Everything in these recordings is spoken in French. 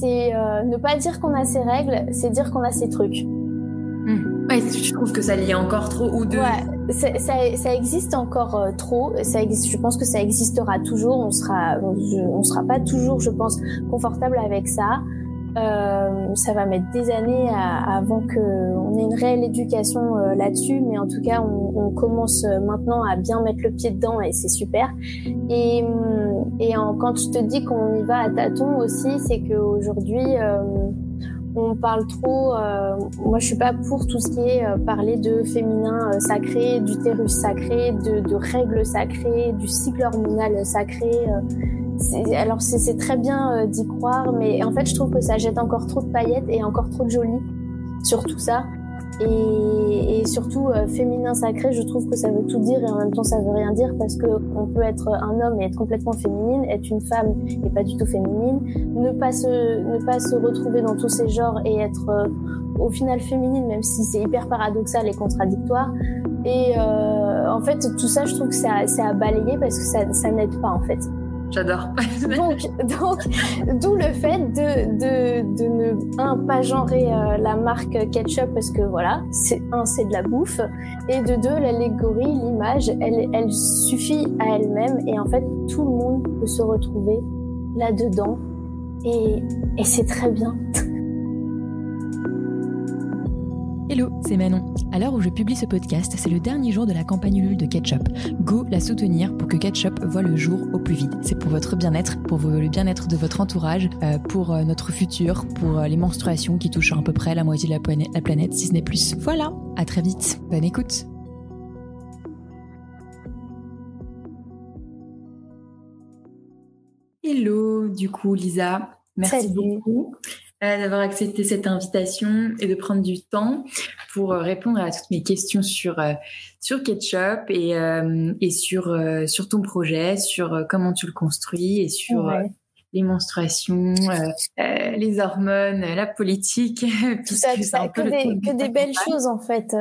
c'est ne pas dire qu'on a ses règles, c'est dire qu'on a ses trucs. Mmh. Ouais, je trouve que ça lie encore trop ou deux. Ouais, ça, ça, existe encore trop. Ça existe, je pense que ça existera toujours. On sera, on sera pas toujours, je pense, confortable avec ça. Euh, ça va mettre des années avant qu'on ait une réelle éducation euh, là-dessus, mais en tout cas, on, on, commence euh, maintenant à bien mettre le pied dedans et c'est super. Et, et en, quand je te dis qu'on y va à tâtons aussi, c'est qu'aujourd'hui, euh, on parle trop. Euh, moi, je suis pas pour tout ce qui est parler de féminin sacré, d'utérus sacré, de, de, règles sacrées, du cycle hormonal sacré alors c'est très bien euh, d'y croire, mais en fait je trouve que ça jette encore trop de paillettes et encore trop de joli sur tout ça. Et, et surtout euh, féminin sacré, je trouve que ça veut tout dire et en même temps ça veut rien dire parce que on peut être un homme et être complètement féminine, être une femme et pas du tout féminine, ne pas se ne pas se retrouver dans tous ces genres et être euh, au final féminine, même si c'est hyper paradoxal et contradictoire. Et en fait tout ça, je trouve que c'est à, à balayer parce que ça, ça n'aide pas en fait. J'adore. donc, donc, d'où le fait de, de, de ne un, pas genrer euh, la marque ketchup parce que voilà, c'est un, c'est de la bouffe, et de deux, l'allégorie, l'image, elle, elle suffit à elle-même, et en fait, tout le monde peut se retrouver là-dedans, et, et c'est très bien. Hello, c'est Manon. À l'heure où je publie ce podcast, c'est le dernier jour de la campagne Ulule de Ketchup. Go la soutenir pour que Ketchup voit le jour au plus vite. C'est pour votre bien-être, pour le bien-être de votre entourage, euh, pour euh, notre futur, pour euh, les menstruations qui touchent à peu près la moitié de la, planète, la planète si ce n'est plus. Voilà, à très vite. Bonne écoute. Hello, du coup, Lisa. Merci beaucoup. Euh, d'avoir accepté cette invitation et de prendre du temps pour euh, répondre à toutes mes questions sur euh, sur Ketchup et et sur sur ton projet, sur comment tu le construis et sur les menstruations, les hormones, la politique. Tout ça, tout ça que, des, que des belles choses en fait.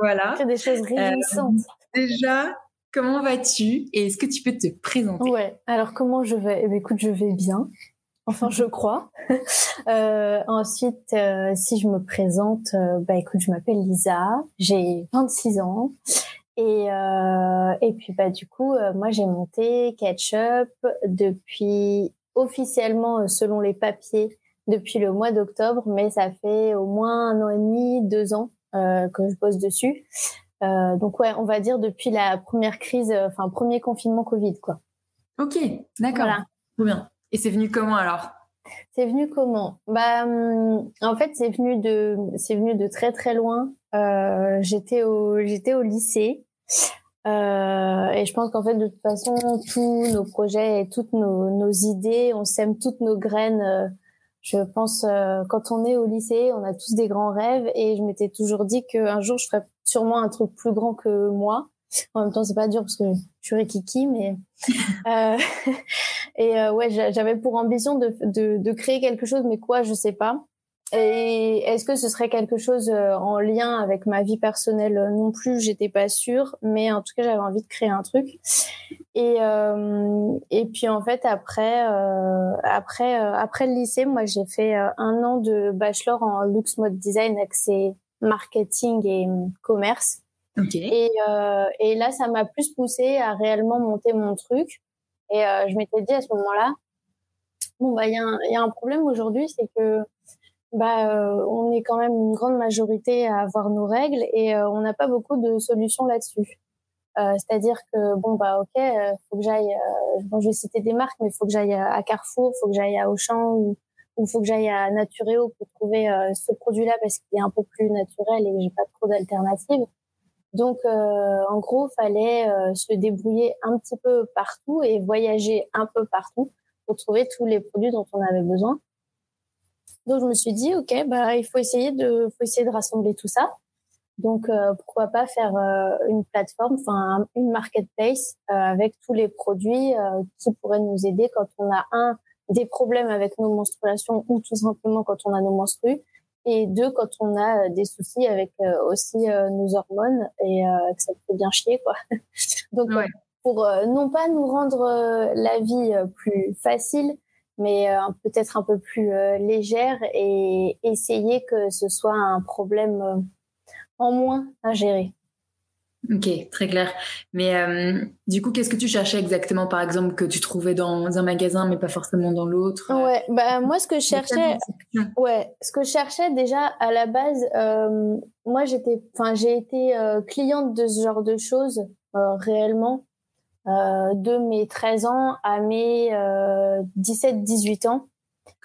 voilà. Que des choses réjouissantes. déjà, comment vas-tu et est-ce que tu peux te présenter? Ouais. Alors comment je vais? Eh ben, Écoute, je vais bien. Enfin, je crois. euh, ensuite, euh, si je me présente, euh, bah écoute, je m'appelle Lisa, j'ai 26 ans. Et, euh, et puis bah du coup, moi j'ai monté Ketchup depuis officiellement, selon les papiers, depuis le mois d'octobre, mais ça fait au moins un an et demi, deux ans que je bosse dessus. donc ouais, on va dire depuis la première crise, enfin premier confinement Covid, quoi. Ok, d'accord. Voilà. bien. Et c'est venu comment alors? C'est venu comment? Bah, hum, en fait, c'est venu de, c'est venu de très très loin. Euh, j'étais au, j'étais au lycée. Euh, et je pense qu'en fait, de toute façon, tous nos projets et toutes nos, idées, on sème toutes nos graines. Euh, je pense, quand on est au lycée, on a tous des grands rêves. Et je m'étais toujours dit qu'un jour, je ferais sûrement un truc plus grand que moi. En même temps, c'est pas dur parce que je suis kiki, mais et euh, ouais, j'avais pour ambition de, de, de, créer quelque chose, mais quoi, je sais pas. Et est-ce que ce serait quelque chose euh, en lien avec ma vie personnelle non plus J'étais pas sûre, mais en tout cas, j'avais envie de créer un truc. Et euh, et puis en fait, après euh, après après le lycée, moi, j'ai fait un an de bachelor en luxe mode design, accès marketing et commerce. Et, euh, et là, ça m'a plus poussé à réellement monter mon truc. Et euh, je m'étais dit à ce moment-là, bon bah il y, a un, y a un problème aujourd'hui, c'est que bah euh, on est quand même une grande majorité à avoir nos règles et euh, on n'a pas beaucoup de solutions là-dessus. Euh, c'est-à-dire que bon bah ok, faut que j'aille, bon je vais citer des marques, mais faut que j'aille à Carrefour, faut que j'aille à Auchan ou il faut que j'aille à Natureo pour trouver ce produit-là parce qu'il est un peu plus naturel et j'ai pas trop d'alternatives. Donc, euh, en gros, fallait euh, se débrouiller un petit peu partout et voyager un peu partout pour trouver tous les produits dont on avait besoin. Donc, je me suis dit, ok, bah, il faut essayer de, faut essayer de rassembler tout ça. Donc, euh, pourquoi pas faire une plateforme, enfin, une marketplace avec tous les produits qui pourraient nous aider quand on a un des problèmes avec nos menstruations ou tout simplement quand on a nos menstrues et deux quand on a euh, des soucis avec euh, aussi euh, nos hormones et que ça fait bien chier quoi. Donc pour non pas nous rendre la vie plus facile, mais peut-être un peu plus légère et essayer que ce soit un problème en moins à gérer. Ok, très clair. Mais euh, du coup, qu'est-ce que tu cherchais exactement, par exemple, que tu trouvais dans un magasin, mais pas forcément dans l'autre Ouais, bah moi, ce que je cherchais, ouais, ce que je cherchais déjà à la base, euh, moi, j'étais, enfin, j'ai été euh, cliente de ce genre de choses réellement de mes 13 ans à mes 17-18 ans.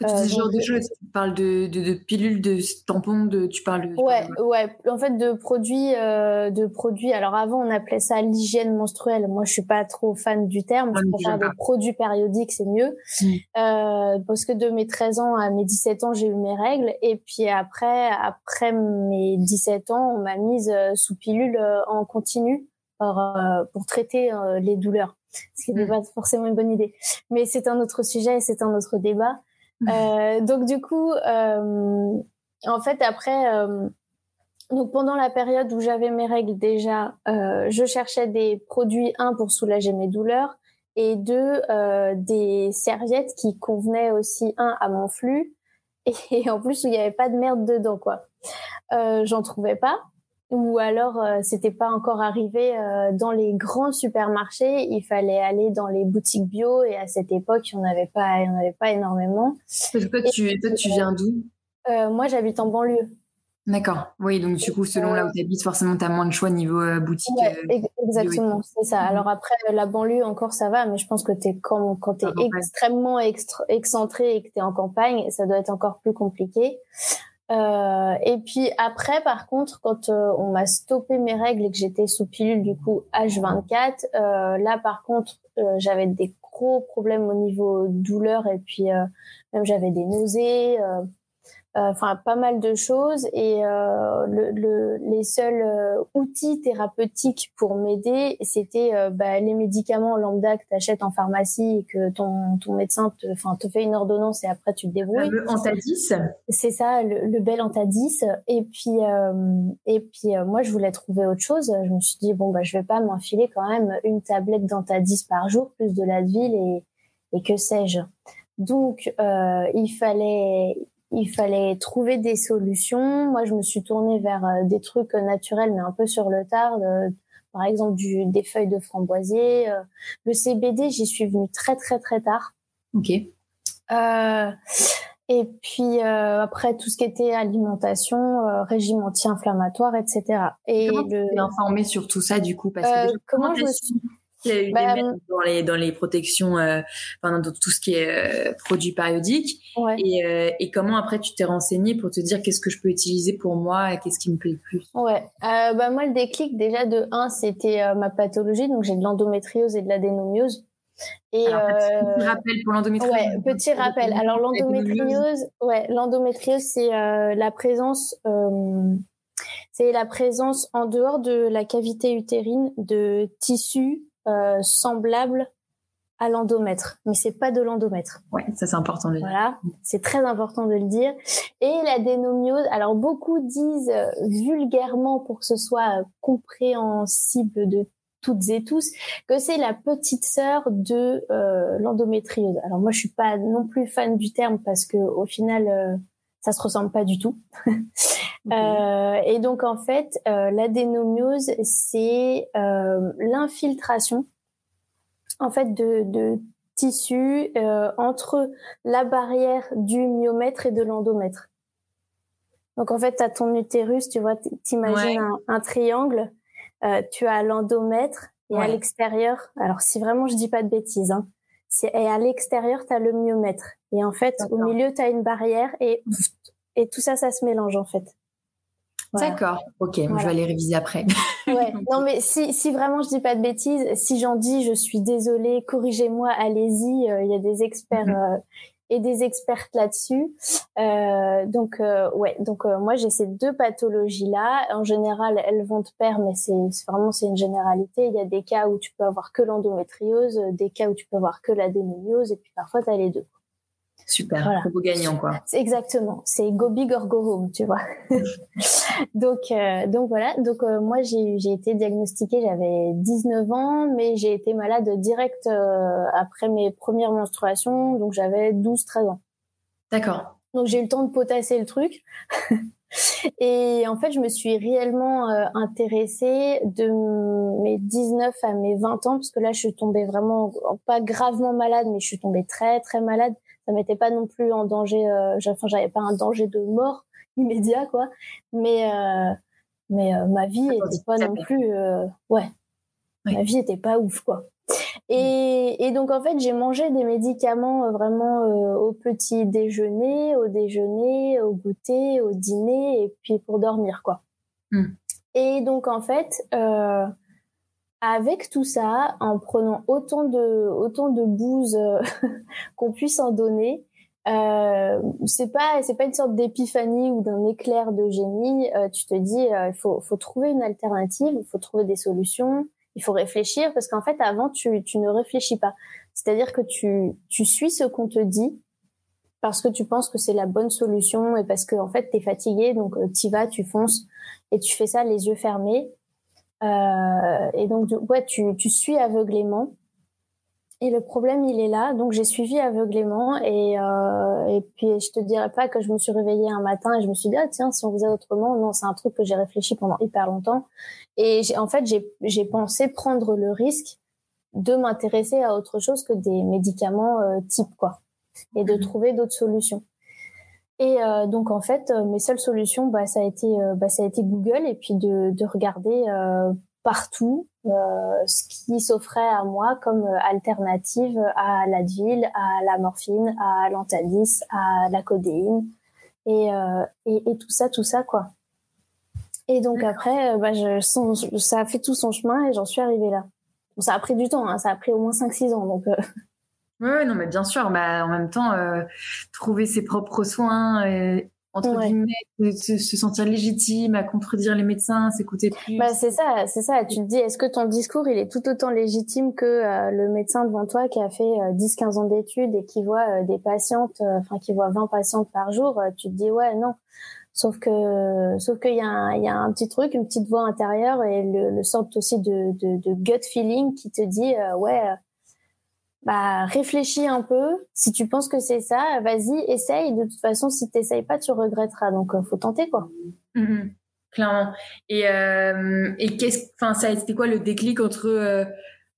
Tu dis ce genre de choses, tu parles de, de, de, pilules, de tampons, de, tu parles de... Ouais, ouais, en fait de produits, euh, de produits. Alors avant on appelait ça l'hygiène menstruelle. Moi je suis pas trop fan du terme. je préfère des produits périodiques, c'est mieux. Mm. Euh, parce que de mes 13 ans à mes 17 ans j'ai eu mes règles et puis après après mes 17 ans on m'a mise euh, sous pilule euh, en continu pour, euh, pour traiter les douleurs. Ce qui n'est mm. pas forcément une bonne idée. Mais c'est un autre sujet, c'est un autre débat. Euh, donc du coup, euh, en fait, après, euh, donc pendant la période où j'avais mes règles déjà, je cherchais des produits un pour soulager mes douleurs et deux des serviettes qui convenaient aussi un à mon flux et, en plus où il n'y avait pas de merde dedans quoi. J'en trouvais pas ou alors euh, c'était pas encore arrivé euh, dans les grands supermarchés. Il fallait aller dans les boutiques bio et à cette époque, il n'y en avait pas, il y en avait pas énormément. Toi, tu, toi, tu viens d'où? Euh, Moi, j'habite en banlieue. D'accord. Oui, donc du coup, selon là où tu habites, forcément, tu as moins de choix niveau boutique. Ouais, exactement, c'est ça. Mhm. Alors après, la banlieue, encore, ça va, mais je pense que es, quand, quand tu es extrêmement excentré et que tu es en campagne, ça doit être encore plus compliqué. Euh, et puis après, par contre, quand euh, on m'a stoppé mes règles et que j'étais sous pilule du coup H24, euh, là par contre, j'avais des gros problèmes au niveau douleur et puis même j'avais des nausées. Euh, enfin pas mal de choses et euh, le, le, les seuls euh, outils thérapeutiques pour m'aider c'était bah, les médicaments lambda que tu achètes en pharmacie et que ton, ton médecin te, enfin, te fait une ordonnance et après tu te débrouilles. Le Antadis C'est ça, le, le, bel Antadis. Et puis, et puis moi, je voulais trouver autre chose. Je me suis dit, bon, bah, je vais pas m'enfiler quand même une tablette d'Antadis par jour, plus de la ville et, et que sais-je. Donc, euh, il fallait, il fallait trouver des solutions. Moi, je me suis tournée vers euh, des trucs naturels, mais un peu sur le tard. Euh, par exemple, du, des feuilles de framboisier. Euh. le CBD, j'y suis venue très, très, très tard. Ok. Euh, et puis après tout ce qui était alimentation, régime anti-inflammatoire, etc. Et comment tu sur tout ça du coup? Parce que comment je me suis bah, dans les, dans les protections, euh, enfin, dans tout ce qui est euh, produits périodiques. Et, euh, et, comment après tu t'es renseigné pour te dire qu'est-ce que je peux utiliser pour moi et qu'est-ce qui me plaît le plus? Ouais, euh, bah moi le déclic déjà de 1 c'était ma pathologie, donc j'ai de l'endométriose et de l'adénomiose. Et Alors, petit rappel pour l'endométriose. Ouais, petit rappel. Alors l'endométriose, ouais, l'endométriose c'est la présence c'est la présence en dehors de la cavité utérine de tissus euh, semblable à l'endomètre, mais c'est pas de l'endomètre. Ouais, ça c'est important de le dire. Voilà, c'est très important de le dire. Et la dénomiose, alors beaucoup disent euh, vulgairement pour que ce soit compréhensible de toutes et tous que c'est la petite sœur de euh, l'endométriose. Alors moi je suis pas non plus fan du terme parce que au final euh, ça se ressemble pas du tout. Euh, et donc en fait, euh, l'adénomiose, c'est euh, l'infiltration en fait de, de tissus euh, entre la barrière du myomètre et de l'endomètre. Donc en fait, tu as ton utérus, tu vois, t'imagines un, un, triangle, euh, tu as l'endomètre et à l'extérieur, alors si vraiment je dis pas de bêtises, hein, et à l'extérieur, tu as le myomètre. Et en fait, au milieu, tu as une barrière et, et tout ça, ça se mélange en fait. D'accord, ok, je vais aller réviser après. ouais. Non, mais si, si vraiment je dis pas de bêtises, si j'en dis, je suis désolée, corrigez-moi, allez-y. Euh, il y a des experts mhm. euh, et des expertes là-dessus. Euh, donc, euh, ouais, donc moi j'ai ces deux pathologies-là. En général, elles vont de pair, mais c'est vraiment c'est une généralité. Il y a des cas où tu peux avoir que l'endométriose, des cas où tu peux avoir que la démoniose, et puis parfois tu as les deux. Super, voilà. gagnant quoi. Exactement, c'est go big or go home, tu vois. donc euh, donc voilà, donc euh, moi j'ai j'ai été diagnostiquée, j'avais 19 ans, mais j'ai été malade direct euh, après mes premières menstruations, donc j'avais 12 13 ans. D'accord. Donc j'ai eu le temps de potasser le truc. Et en fait, je me suis réellement intéressée de mes 19 à mes 20 ans, parce que là, je suis tombée vraiment, pas gravement malade, mais je suis tombée très, très malade ça m'était pas non plus en danger euh, enfin j'avais pas un danger de mort immédiat quoi. Mais euh, mais euh, ma vie était pas non plus ouais. Ma vie était pas ouf quoi. Et, et donc en fait j'ai mangé des médicaments vraiment au petit déjeuner au déjeuner au goûter au dîner et puis pour dormir quoi. Mmh. et donc en fait avec tout ça, en prenant autant de autant de bouse euh, qu'on puisse en donner, euh, c'est pas c'est pas une sorte d'épiphanie ou d'un éclair de génie. Euh, tu te dis euh, il faut faut trouver une alternative, il faut trouver des solutions, il faut réfléchir parce qu'en fait avant tu tu ne réfléchis pas. C'est-à-dire que tu tu suis ce qu'on te dit parce que tu penses que c'est la bonne solution et parce que en fait tu es fatigué donc tu vas, tu fonces et tu fais ça les yeux fermés et donc, ouais, tu, tu suis aveuglément. Et le problème, il est là. Donc, j'ai suivi aveuglément. Et, euh, et puis, je te dirais pas que je me suis réveillée un matin et je me suis dit, ah, tiens, si on faisait autrement. Non, c'est un truc que j'ai réfléchi pendant hyper longtemps. Et en fait, j'ai pensé prendre le risque de m'intéresser à autre chose que des médicaments euh, type, quoi. Et de mmh. trouver d'autres solutions. Et euh, donc en fait, euh, mes seules solutions, bah, ça a été, euh, bah, ça a été Google et puis de, de regarder partout ce qui s'offrait à moi comme alternative à l'Advil, à la morphine, à l'Antalis, à la codéine et, et, et, tout ça, tout ça quoi. Et donc après, bah, je, ça a fait tout son chemin et j'en suis arrivée là. Bon, ça a pris du temps, hein, ça a pris au moins 5-6 ans donc. Oui, non, mais bien sûr. Bah, en même temps, euh, trouver ses propres soins, euh, entre guillemets, se, sentir légitime, à contredire les médecins, s'écouter plus. Bah, c'est ça, c'est ça. Tu te dis, est-ce que ton discours, il est tout autant légitime que euh, le médecin devant toi qui a fait 10-15 ans d'études et qui voit des patientes, enfin, qui voit 20 patientes par jour, tu te dis, ouais, non. Sauf que, sauf qu'il y a un, il y a un petit truc, une petite voix intérieure et le, le sorte aussi de, de, de gut feeling qui te dit, ouais, bah réfléchis un peu. Si tu penses que c'est ça, vas-y, essaye. De toute façon, si t'essayes pas, tu regretteras. Donc, euh, faut tenter quoi. Mmh clairement. Et euh, et qu'est-ce, enfin, ça, c'était quoi le déclic entre euh,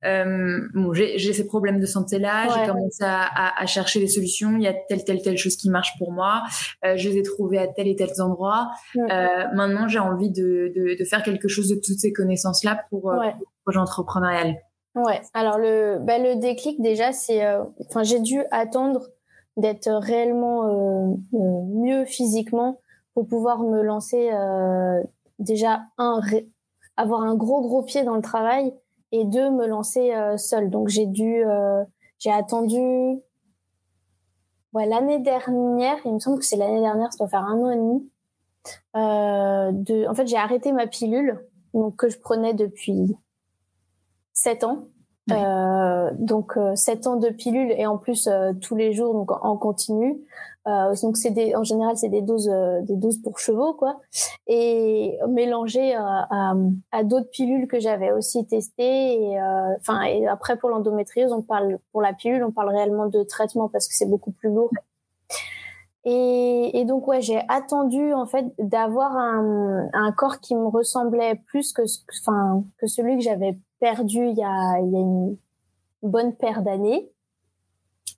euh bon, j'ai, j'ai ces problèmes de santé là, j'ai commencé à, à, chercher des solutions. Il y a telle telle telle chose qui marche pour moi. Euh, je les ai trouvées à tel et tel endroit. maintenant, j'ai envie de, de, de faire quelque chose de toutes ces connaissances là pour, pour le projet entrepreneurial. Ouais. Alors le bah, le déclic déjà c'est euh, enfin j'ai dû attendre d'être réellement euh, euh, mieux physiquement pour pouvoir me lancer déjà un avoir un gros gros pied dans le travail et deux me lancer seule. Donc j'ai dû j'ai attendu ouais l'année dernière, il me semble que c'est l'année dernière, ça doit faire un an et demi. de en fait, j'ai arrêté ma pilule donc que je prenais depuis 7 ans. Euh, donc euh, 7 ans de pilule et en plus euh, tous les jours donc en continu. Euh, donc c'est des en général c'est des doses euh, des doses pour chevaux quoi et mélangées à, à, d'autres pilules que j'avais aussi testées et enfin et après pour l'endométriose on parle pour la pilule on parle réellement de traitement parce que c'est beaucoup plus lourd. Et, et, donc ouais, j'ai attendu en fait d'avoir un, un, corps qui me ressemblait plus que, enfin, que celui que j'avais perdu il y a, il y a une bonne paire d'années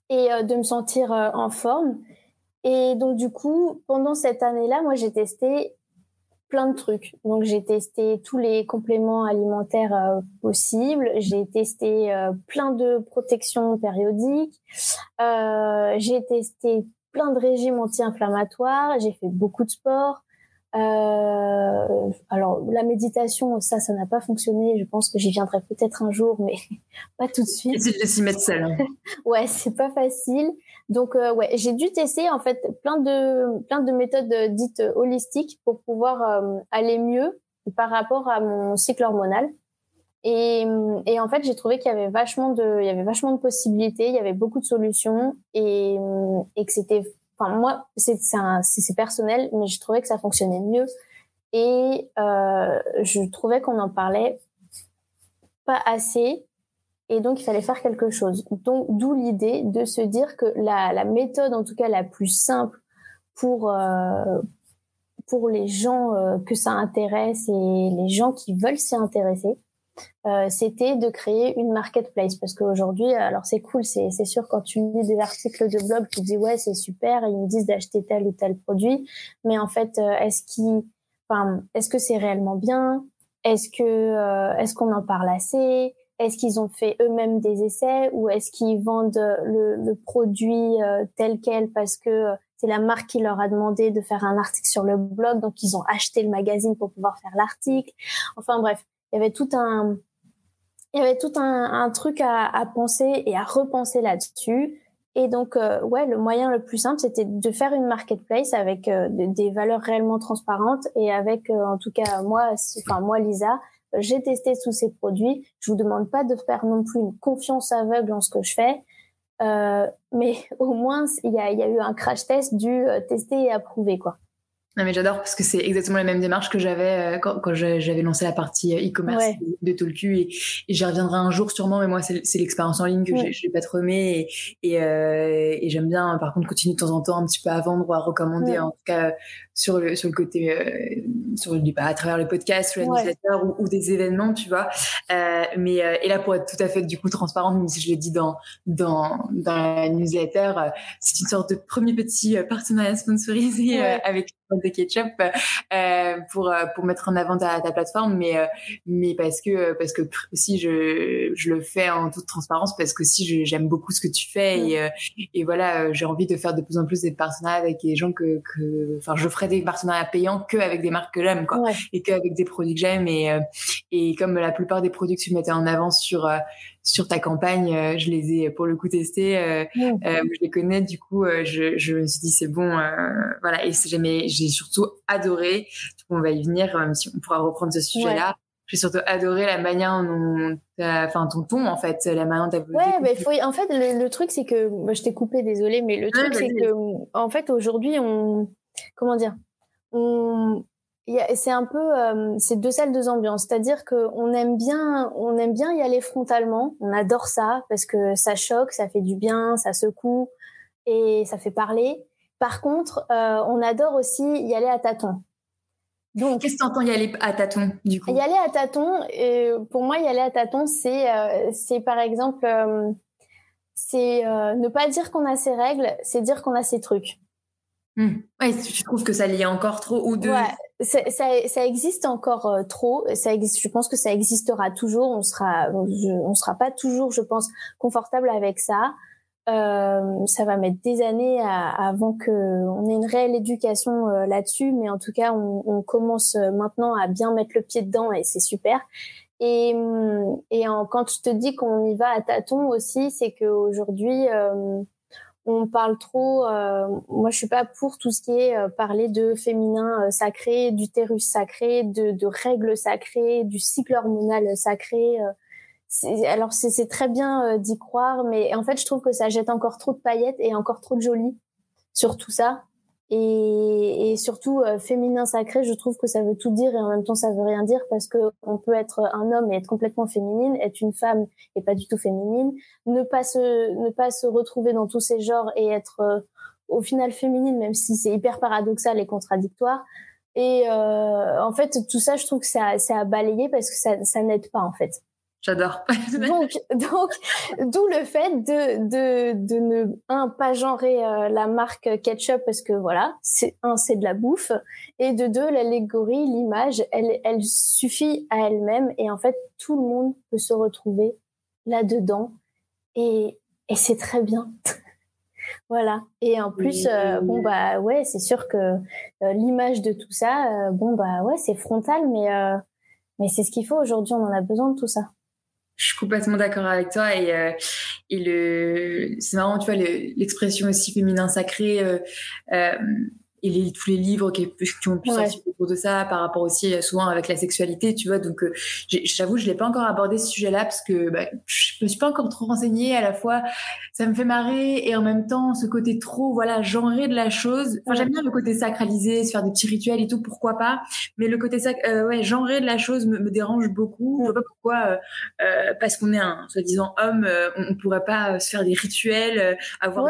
et euh, de me sentir euh, en forme. Et donc du coup, pendant cette année-là, moi j'ai testé plein de trucs. Donc j'ai testé tous les compléments alimentaires euh, possibles, j'ai testé plein de protections périodiques, j'ai testé plein de régimes anti-inflammatoires, j'ai fait beaucoup de sport, euh, alors la méditation, ça, ça n'a pas fonctionné. Je pense que j'y viendrai peut-être un jour, mais pas tout de suite. C'est de s'y mettre. Hein. ouais, c'est pas facile. Donc euh, ouais, j'ai dû tester en fait plein de plein de méthodes dites holistiques pour pouvoir euh, aller mieux par rapport à mon cycle hormonal. Et, et en fait, j'ai trouvé qu'il y avait vachement de, il y avait vachement de possibilités, il y avait beaucoup de solutions et, et que c'était, enfin moi, c'est c'est personnel, mais je trouvais que ça fonctionnait mieux et euh, je trouvais qu'on en parlait pas assez et donc il fallait faire quelque chose. Donc d'où l'idée de se dire que la, la, méthode, en tout cas la plus simple pour euh, pour les gens euh, que ça intéresse et les gens qui veulent s'y intéresser, euh, c'était de créer une marketplace. Parce qu'aujourd'hui, alors c'est cool, c'est c'est sûr quand tu lis des articles de blog, tu dis ouais c'est super, ils me disent d'acheter tel ou tel produit, mais en fait euh, est-ce qu'ils, enfin est-ce que c'est réellement bien, est-ce que euh, est-ce qu'on en parle assez, est-ce qu'ils ont fait eux-mêmes des essais? Ou est-ce qu'ils vendent le, le produit tel quel parce que c'est la marque qui leur a demandé de faire un article sur le blog, donc ils ont acheté le magazine pour pouvoir faire l'article? Enfin bref, il y avait tout un, il y avait tout un, truc à, penser et à repenser là-dessus. Et donc, euh, ouais, le moyen le plus simple, c'était de faire une marketplace avec euh, des valeurs réellement transparentes et avec, euh, en tout cas, moi, enfin moi, Lisa, j'ai testé tous ces produits. Je vous demande pas de faire non plus une confiance aveugle en ce que je fais. Mais au moins, il y a, y a, eu un crash test du tester et approuver, quoi. Non mais j'adore parce que c'est exactement la même démarche que j'avais euh, quand, quand j'avais lancé la partie e-commerce de, Tolku et, et j'y reviendrai un jour sûrement mais moi c'est l'expérience en ligne que ouais. j'ai pas trop aimé et, et, euh, et j'aime bien par contre continuer de temps en temps un petit peu à vendre ou à recommander ouais. en tout cas sur le sur le côté euh, sur le bah, à travers le podcast sur la ouais. ou, ou, des événements tu vois euh, mais euh, et là pour être tout à fait du coup transparente même si je l'ai dit dans dans dans la newsletter euh, c'est une sorte de premier petit partenariat sponsorisé avec de ketchup euh, pour pour mettre en avant ta, ta plateforme. Mais euh, mais parce que parce que aussi je je le fais en toute transparence parce que si j'aime beaucoup ce que tu fais et euh, et voilà j'ai envie de faire de plus en plus des partenariats avec des gens que que enfin je ferai des partenariats payants que avec des marques que j'aime quoi ouais. et que avec des produits que j'aime. Et et comme la plupart des produits que tu mettais en avant sur sur ta campagne, euh, je les ai pour le coup testés, euh, mmh. euh, je les connais, du coup, je, je me suis dit c'est bon, voilà. Et j'ai surtout adoré. On va y venir, même si on pourra reprendre ce sujet-là. Ouais. J'ai surtout adoré la manière dont, enfin ton ton en fait, la manière dont Ouais, mais faut, en fait le, le truc c'est que, bah, je t'ai coupé, désolé, mais le truc c'est que, en fait aujourd'hui on, comment dire, on, c'est un peu euh, c'est deux salles deux ambiances. C'est-à-dire que on aime bien on aime bien y aller frontalement. On adore ça parce que ça choque ça fait du bien ça secoue et ça fait parler. Par contre euh, on adore aussi y aller à tâtons. Donc qu'est-ce que t'entends y aller à tâtons du coup? Y aller à tâtons et pour moi y aller à tâtons c'est euh, c'est par exemple euh, c'est euh, ne pas dire qu'on a ses règles c'est dire qu'on a ses trucs Mmh. Ouais, je trouve que ça y encore trop ou deux. Ouais, ça, ça, existe encore euh, trop. Ça existe. Je pense que ça existera toujours. On sera, je, on sera pas toujours, je pense, confortable avec ça. Euh, ça va mettre des années à, avant que on ait une réelle éducation euh, là-dessus, mais en tout cas, on, on, commence euh, maintenant à bien mettre le pied dedans et c'est super. Et, et en, quand je te dis qu'on y va à tâtons aussi, c'est qu'aujourd'hui, euh, on parle trop. Euh, moi, je suis pas pour tout ce qui est euh, parler de féminin euh, sacré, d'utérus sacré, de, de, règles sacrées, du cycle hormonal sacré. alors, c'est très bien d'y croire, mais en fait, je trouve que ça jette encore trop de paillettes et encore trop de jolies sur tout ça. Et, et surtout euh, féminin sacré, je trouve que ça veut tout dire et en même temps ça veut rien dire parce que on peut être un homme et être complètement féminine, être une femme et pas du tout féminine, ne pas se ne pas se retrouver dans tous ces genres et être euh, au final féminine même si c'est hyper paradoxal et contradictoire. Et euh, en fait tout ça, je trouve que ça c'est à balayer parce que ça ça n'aide pas en fait. J'adore. donc, donc, d'où le fait de, de, de ne, un, pas genrer euh, la marque ketchup parce que voilà, c'est, un, c'est de la bouffe, et de deux, l'allégorie, l'image, elle, elle suffit à elle-même, et en fait, tout le monde peut se retrouver là-dedans, et, et c'est très bien. voilà. Et en plus, euh, bon, bah, ouais, c'est sûr que euh, l'image de tout ça, bon, bah, ouais, c'est frontal, mais, mais c'est ce qu'il faut aujourd'hui, on en a besoin de tout ça. Je suis complètement d'accord avec toi et euh, et le c'est marrant tu vois l'expression aussi féminin sacré euh, euh, et les, tous les livres qui, qui ont pu sortir autour de ça, par rapport aussi euh, souvent avec la sexualité, tu vois. Donc, euh, j'avoue, je l'ai pas encore abordé ce sujet-là parce que bah, je me suis pas encore trop renseignée. À la fois, ça me fait marrer et en même temps, ce côté trop, voilà, genré de la chose. Enfin, j'aime bien le côté sacralisé, se faire des petits rituels et tout, pourquoi pas. Mais le côté sac, euh, ouais, genré de la chose me, me dérange beaucoup. Je vois pas pourquoi, euh, parce qu'on est un soi-disant homme, on, on pourrait pas se faire des rituels, avoir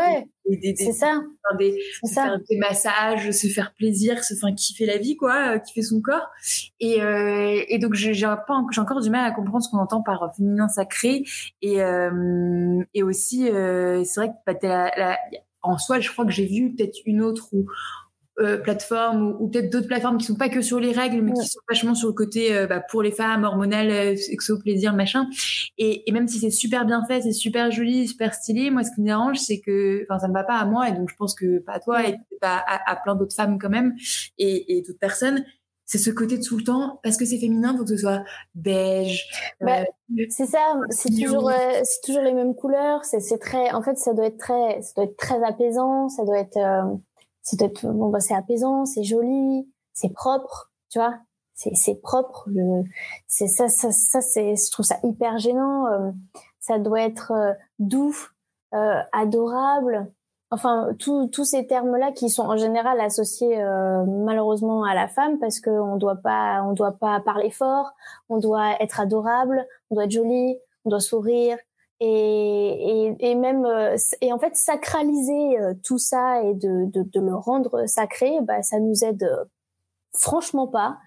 c'est ça. Des, se faire des massages, se faire plaisir, se faire kiffer la vie, quoi, euh, kiffer son corps. Et, euh, et donc j'ai j'ai encore du mal à comprendre ce qu'on entend par féminin sacré. Et, euh, et aussi, euh, c'est vrai que bah, la, la, en soi, je crois que j'ai vu peut-être une autre où euh, plateformes ou, peut-être d'autres plateformes qui sont pas que sur les règles, mais qui sont vachement sur le côté euh, bah, pour les femmes, hormonal, euh, exo, plaisir, machin. Et, et même si c'est super bien fait, c'est super joli, super stylé, moi ce qui me dérange, c'est que, enfin, ça ne va pas à moi, et donc je pense que pas à toi, et pas à, à, plein d'autres femmes quand même, et, et d'autres personnes. C'est ce côté de tout le temps, parce que c'est féminin, faut que ce soit beige. Bah, c'est ça, c'est toujours, c'est toujours les mêmes couleurs. C'est très, en fait, ça doit être très, ça doit être très apaisant, ça doit être c'est peut-être bon bah c'est apaisant, c'est joli, c'est propre, tu vois. C'est c'est propre le c'est ça ça ça c'est je trouve ça hyper gênant euh, ça doit être euh, doux, euh, adorable. Enfin, tous ces termes-là qui sont en général associés malheureusement à la femme parce qu'on doit pas, on doit pas parler fort, on doit être adorable, on doit être joli, on doit sourire, et, et, et, même euh, et en fait sacraliser euh, tout ça et de, de, de le rendre sacré bah ça nous aide euh, franchement pas.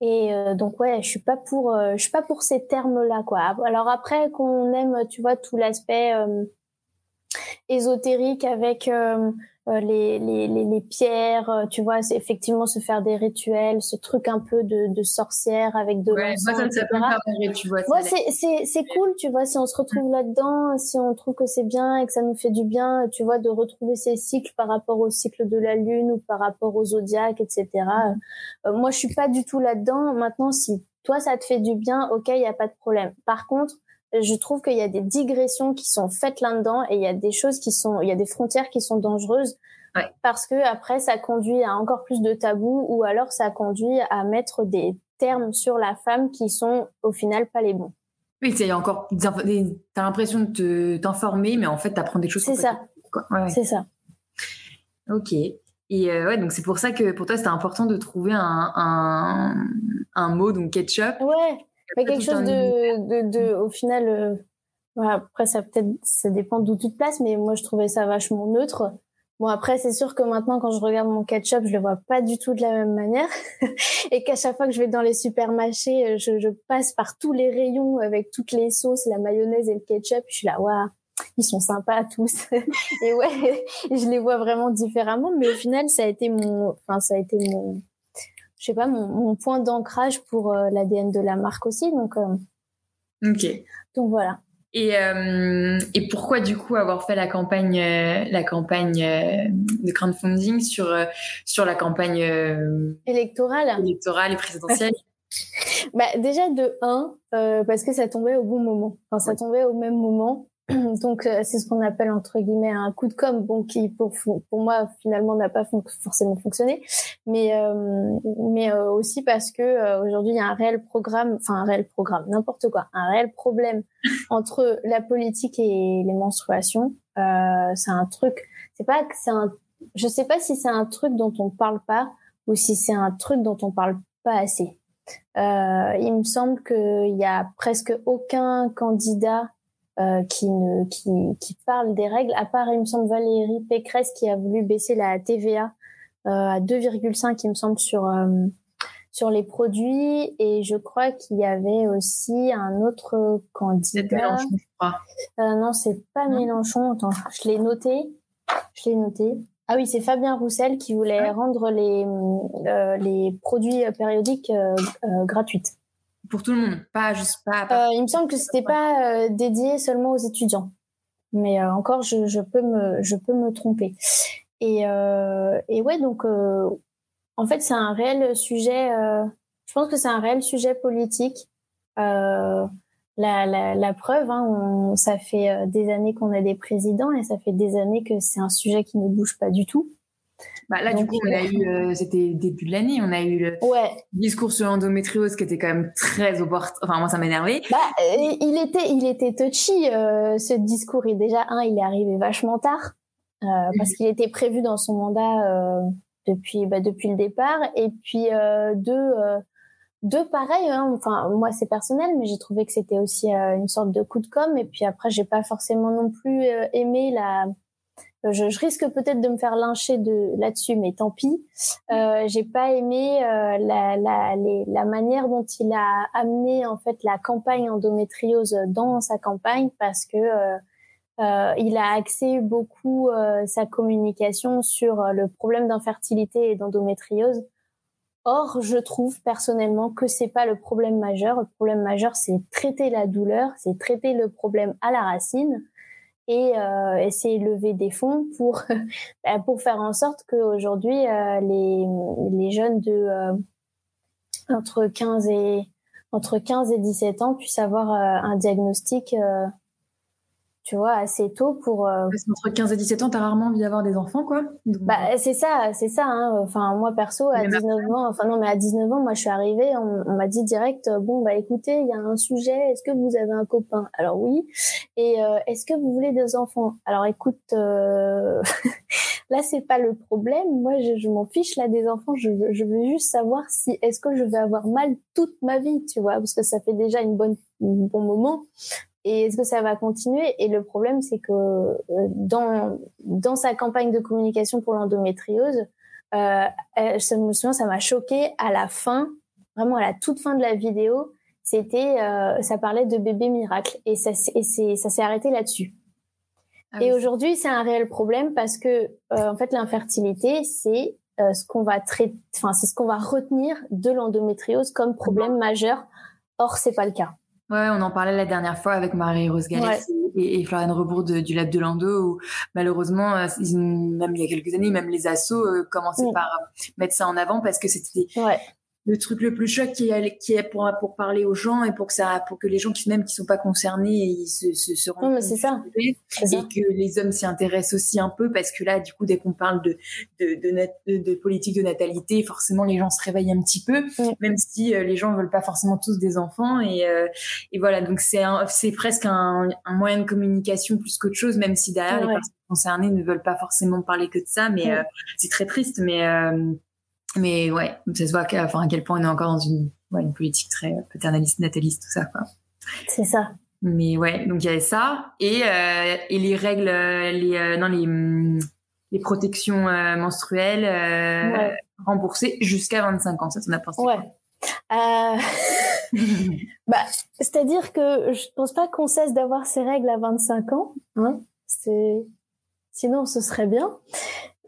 Et donc ouais je suis pas pour je suis pas pour ces termes là quoi alors après qu'on aime tu vois tout l'aspect ésotérique avec euh, les, les, les, pierres, euh, tu vois, c'est effectivement se faire des rituels, ce truc un peu de, de sorcière avec de ouais, moi, ça, ça peut me tu vois. Moi, c'est, c'est, c'est cool, tu vois, si on se retrouve là-dedans, si on trouve que c'est bien et que ça nous fait du bien, tu vois, de retrouver ces cycles par rapport au cycle de la lune ou par rapport au zodiaque, etc. Euh, moi, je suis pas du tout là-dedans. Maintenant, si toi, ça te fait du bien, ok, il y a pas de problème. Par contre, je trouve qu'il y a des digressions qui sont faites là-dedans et il y a des choses qui sont, il y a des frontières qui sont dangereuses parce que après ça conduit à encore plus de tabous ou alors ça conduit à mettre des termes sur la femme qui sont au final pas les bons. Oui, c'est encore, t'as l'impression de t'informer, mais en fait t'apprends des choses. C'est ça. C'est ça. Ok. Et euh, ouais, donc c'est pour ça que pour toi c'était important de trouver un, un, un mot, donc ketchup. Ouais mais quelque chose de, de, de, au final, euh, après ça peut-être, ça dépend d'où tu te places, mais moi je trouvais ça vachement neutre. Bon après c'est sûr que maintenant quand je regarde mon ketchup, je le vois pas du tout de la même manière, et qu'à chaque fois que je vais dans les supermarchés, euh, je, je passe par tous les rayons avec toutes les sauces, la mayonnaise et le ketchup, je suis là waouh ils sont sympas tous. Et ouais je les vois vraiment différemment mais au final ça a été mon enfin ça a été mon je sais pas, mon, point d'ancrage pour euh, l'ADN de la marque aussi. Donc, euh, ok. Donc voilà. Et, euh, et pourquoi du coup avoir fait la campagne, la campagne de crowdfunding sur sur la campagne électorale, électorale et présidentielle? Bah déjà de un parce que ça tombait au bon moment. Enfin ça tombait au même moment Donc euh, c'est ce qu'on appelle entre guillemets un coup de com, bon qui pour pour moi finalement n'a pas forcément fonctionné, mais euh, mais euh, aussi parce que aujourd'hui il y a un réel programme, enfin un réel programme, n'importe quoi, un réel problème entre la politique et les menstruations. c'est un truc, c'est pas que c'est un, je sais pas si c'est un truc dont on parle pas ou si c'est un truc dont on parle pas assez. il me semble qu'il y a presque aucun candidat euh, qui, ne, qui, qui parle des règles, à part, il me semble, Valérie Pécresse qui a voulu baisser la TVA euh, à 2,5, il me semble, sur, euh, sur les produits. Et je crois qu'il y avait aussi un autre candidat. Mélenchon, je crois. Non, c'est pas Mélenchon. Attends, je l'ai noté. Je l'ai noté. Ah oui, c'est Fabien Roussel qui voulait rendre les, les produits périodiques gratuites pour tout le monde, pas juste pas. Euh, il me semble que c'était pas euh, dédié seulement aux étudiants, mais euh, encore je, je, peux me je peux me tromper. Et et ouais donc en fait c'est un réel sujet. je pense que c'est un réel sujet politique. La, la, la, preuve, hein, on, ça fait des années qu'on a des présidents et ça fait des années que c'est un sujet qui ne bouge pas du tout. Bah là, du coup, on a eu, euh, c'était début de l'année, on a eu le discours sur l'endométriose qui était quand même très opportun. Enfin, moi, ça m'énervait. Bah, il était, il était touchy, euh, ce discours. Et déjà, un, il est arrivé vachement tard, euh, parce qu'il était prévu dans son mandat depuis, bah, depuis le départ. Et puis, deux, deux pareil. Hein. Enfin, moi, c'est personnel, mais j'ai trouvé que c'était aussi une sorte de coup de com'. Et puis après, j'ai pas forcément non plus aimé la je, je risque peut-être de me faire lyncher de là-dessus, mais tant pis. Euh, j'ai pas aimé euh, la, la, les, la manière dont il a amené en fait la campagne endométriose dans sa campagne parce que euh, euh il a axé beaucoup euh, sa communication sur le problème d'infertilité et d'endométriose. Or, je trouve personnellement que c'est pas le problème majeur. Le problème majeur, c'est traiter la douleur, c'est traiter le problème à la racine et euh, essayer de lever des fonds pour bah, pour faire en sorte qu'aujourd'hui euh, les les jeunes de euh, entre 15 et entre 15 et 17 ans puissent avoir un diagnostic tu vois, assez tôt pour. Euh... Entre 15 et 17 ans, t'as rarement envie d'avoir des enfants, quoi. Bah, c'est ça, c'est ça. Hein. Enfin, moi perso, à 19 ans, enfin non, mais à 19 ans, moi, je suis arrivée, on, m'a dit direct, euh, bon, bah écoutez, il y a un sujet. Est-ce que vous avez un copain? Alors oui. Et euh, est-ce que vous voulez des enfants? Alors écoute, euh... là, c'est pas le problème. Moi, je, je m'en fiche là des enfants. Je veux, je veux juste savoir si est-ce que je vais avoir mal toute ma vie, tu vois, parce que ça fait déjà une bonne, un bon moment et est-ce que ça va continuer? Et le problème, c'est que euh, dans dans sa campagne de communication pour l'endométriose, euh, je me souviens, ça m'a choqué à la fin, vraiment à la toute fin de la vidéo, c'était euh, ça parlait de bébé miracle et ça et c'est ça s'est arrêté là-dessus. Ah et aujourd'hui, c'est un réel problème parce que euh, en fait l'infertilité, c'est euh, ce qu'on va traiter, enfin c'est ce qu'on va retenir de l'endométriose comme problème majeur. Or, c'est pas le cas. Ouais, on en parlait la dernière fois avec Marie-Rose Galès et, et, Floriane Rebourg du Lab de Lando, où malheureusement, euh, même il y a quelques années, même les assos euh, commençaient mm. par mettre ça en avant parce que c'était ouais le truc le plus choc qui est, qui est pour, pour parler aux gens et pour que ça, pour que les gens qui même qui sont pas concernés, ils se, se, se rendent compte c'est ça. et que les hommes s'y intéressent aussi un peu parce que là, du coup, dès qu'on parle de de, de, de, politique de natalité, forcément, les gens se réveillent un petit peu, même si euh, les gens veulent pas forcément tous des enfants et, euh, et voilà. Donc c'est c'est presque un, un, moyen de communication plus qu'autre chose, même si derrière les personnes concernées ne veulent pas forcément parler que de ça, mais euh, c'est très triste, mais mais ouais, ça se voit à, enfin, à quel point on est encore dans une, ouais, une politique très paternaliste, nataliste, tout ça, quoi. C'est ça. Mais ouais, donc il y avait ça. Et, euh, et les règles, euh, les, euh, non, les, mm, les protections euh, menstruelles remboursées jusqu'à 25 ans. Ça, t'en as pensé Ouais. bah, c'est-à-dire que je pense pas qu'on cesse d'avoir ces règles à 25 ans. Hein c'est sinon ce serait bien.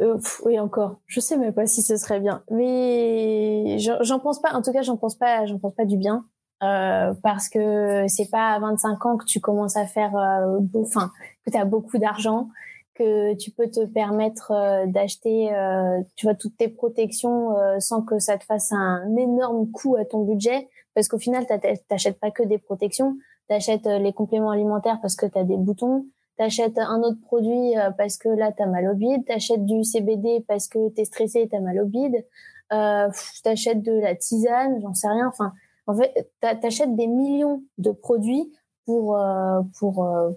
Euh, oui encore, je sais même pas si ce serait bien, mais j'en pense pas. En tout cas, j'en pense pas, j'en pense pas du bien, euh, parce que c'est pas à 25 ans que tu commences à faire, euh, enfin, que tu as beaucoup d'argent, que tu peux te permettre euh, d'acheter, euh, tu vois, toutes tes protections sans que ça te fasse un énorme coût à ton budget, parce qu'au final, t'achètes pas que des protections, t'achètes les compléments alimentaires parce que tu as des boutons, t'achètes un autre produit euh, parce que là t'as mal au bide, t'achètes du CBD parce que t'es stressé et t'as mal au bide, euh, t'achètes de la tisane, j'en sais rien. Enfin, en fait, t'achètes des millions de produits pour euh, pour euh,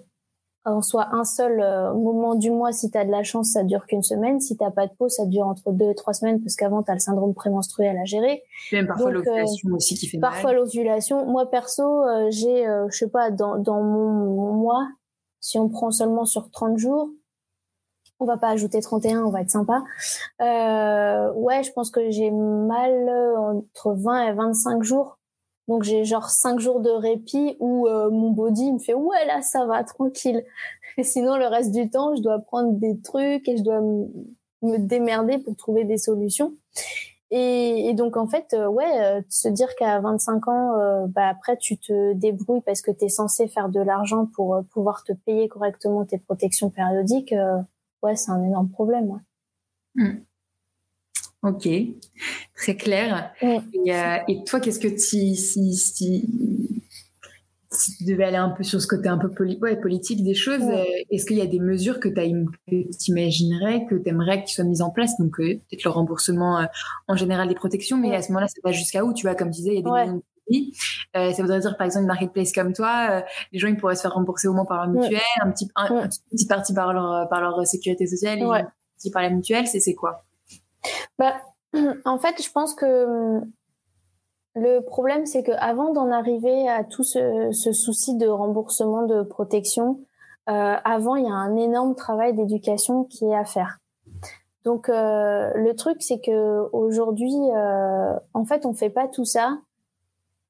en soit un seul euh, moment du mois. Si t'as de la chance, ça dure qu'une semaine. Si t'as pas de peau, ça dure entre deux et trois semaines parce qu'avant t'as le syndrome prémenstruel à gérer. même parfois l'ovulation aussi qui fait mal. Parfois l'ovulation. Moi perso, j'ai, je sais pas, dans dans mon, mon mois, si on prend seulement sur 30 jours, on va pas ajouter 31, on va être sympa. Euh, ouais, je pense que j'ai mal entre 20 et 25 jours. Donc j'ai genre 5 jours de répit où euh, mon body me fait ouais là ça va tranquille. Sinon le reste du temps, je dois prendre des trucs et je dois me démerder pour trouver des solutions. Et, et, donc en fait, euh, ouais, euh, se dire qu'à 25 ans, euh, bah après tu te débrouilles parce que tu es censé faire de l'argent pour pouvoir te payer correctement tes protections périodiques, ouais, c'est un énorme problème. Ouais. Hmm. Ok, très clair. Et, et, toi, qu'est-ce que tu si, si, si tu devais aller un peu sur ce côté un peu politique des choses, euh, est-ce qu'il y a des mesures que tu imaginerais, que tu aimerais qu'ils soient mises en place? Donc, euh, peut-être le remboursement euh, en général des protections, mais à ce moment-là, ça va jusqu'à où Tu vois, comme tu disais, il y a des euh, ça voudrait dire, par exemple, une marketplace comme toi, les gens ils pourraient se faire rembourser au moins par leur mutuelle, un petit, un, petit partie par leur, par leur sécurité sociale et une partie par la mutuelle. C'est quoi? Bah, En fait, je pense que le problème, c'est que avant d'en arriver à tout ce, souci de remboursement de protection, euh, avant, il y a un énorme travail d'éducation qui est à faire. Donc, euh, le truc, c'est que aujourd'hui, euh, en fait, on fait pas tout ça.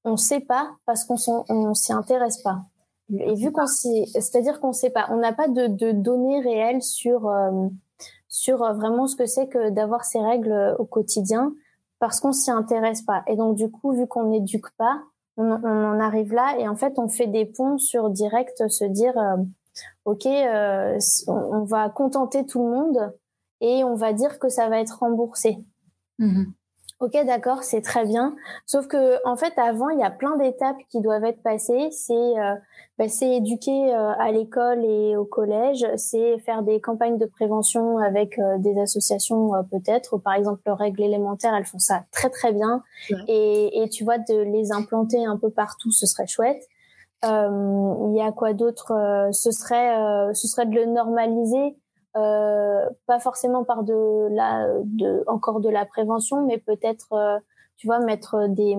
On sait pas parce qu'on on s'y intéresse pas. Et vu qu'on c'est-à-dire qu'on sait pas, on n'a pas de, de, données réelles sur sur vraiment ce que c'est que d'avoir ces règles au quotidien parce qu'on s'y intéresse pas. Et donc du coup, vu qu'on n'éduque pas, on, en arrive là et en fait, on fait des ponts sur direct, se dire, euh, ok, euh, on va contenter tout le monde et on va dire que ça va être remboursé. Mmh Ok, d'accord, c'est très bien. Sauf que en fait, avant, il y a plein d'étapes qui doivent être passées. C'est euh, bah, c'est éduquer euh, à l'école et au collège, c'est faire des campagnes de prévention avec euh, des associations peut-être. Par exemple, règles élémentaires, elles font ça très très bien. Et, et tu vois, de les implanter un peu partout, ce serait chouette. Il y a quoi d'autre? Ce serait ce serait de le normaliser euh, pas forcément par de la de encore de la prévention mais peut-être euh, tu vois mettre des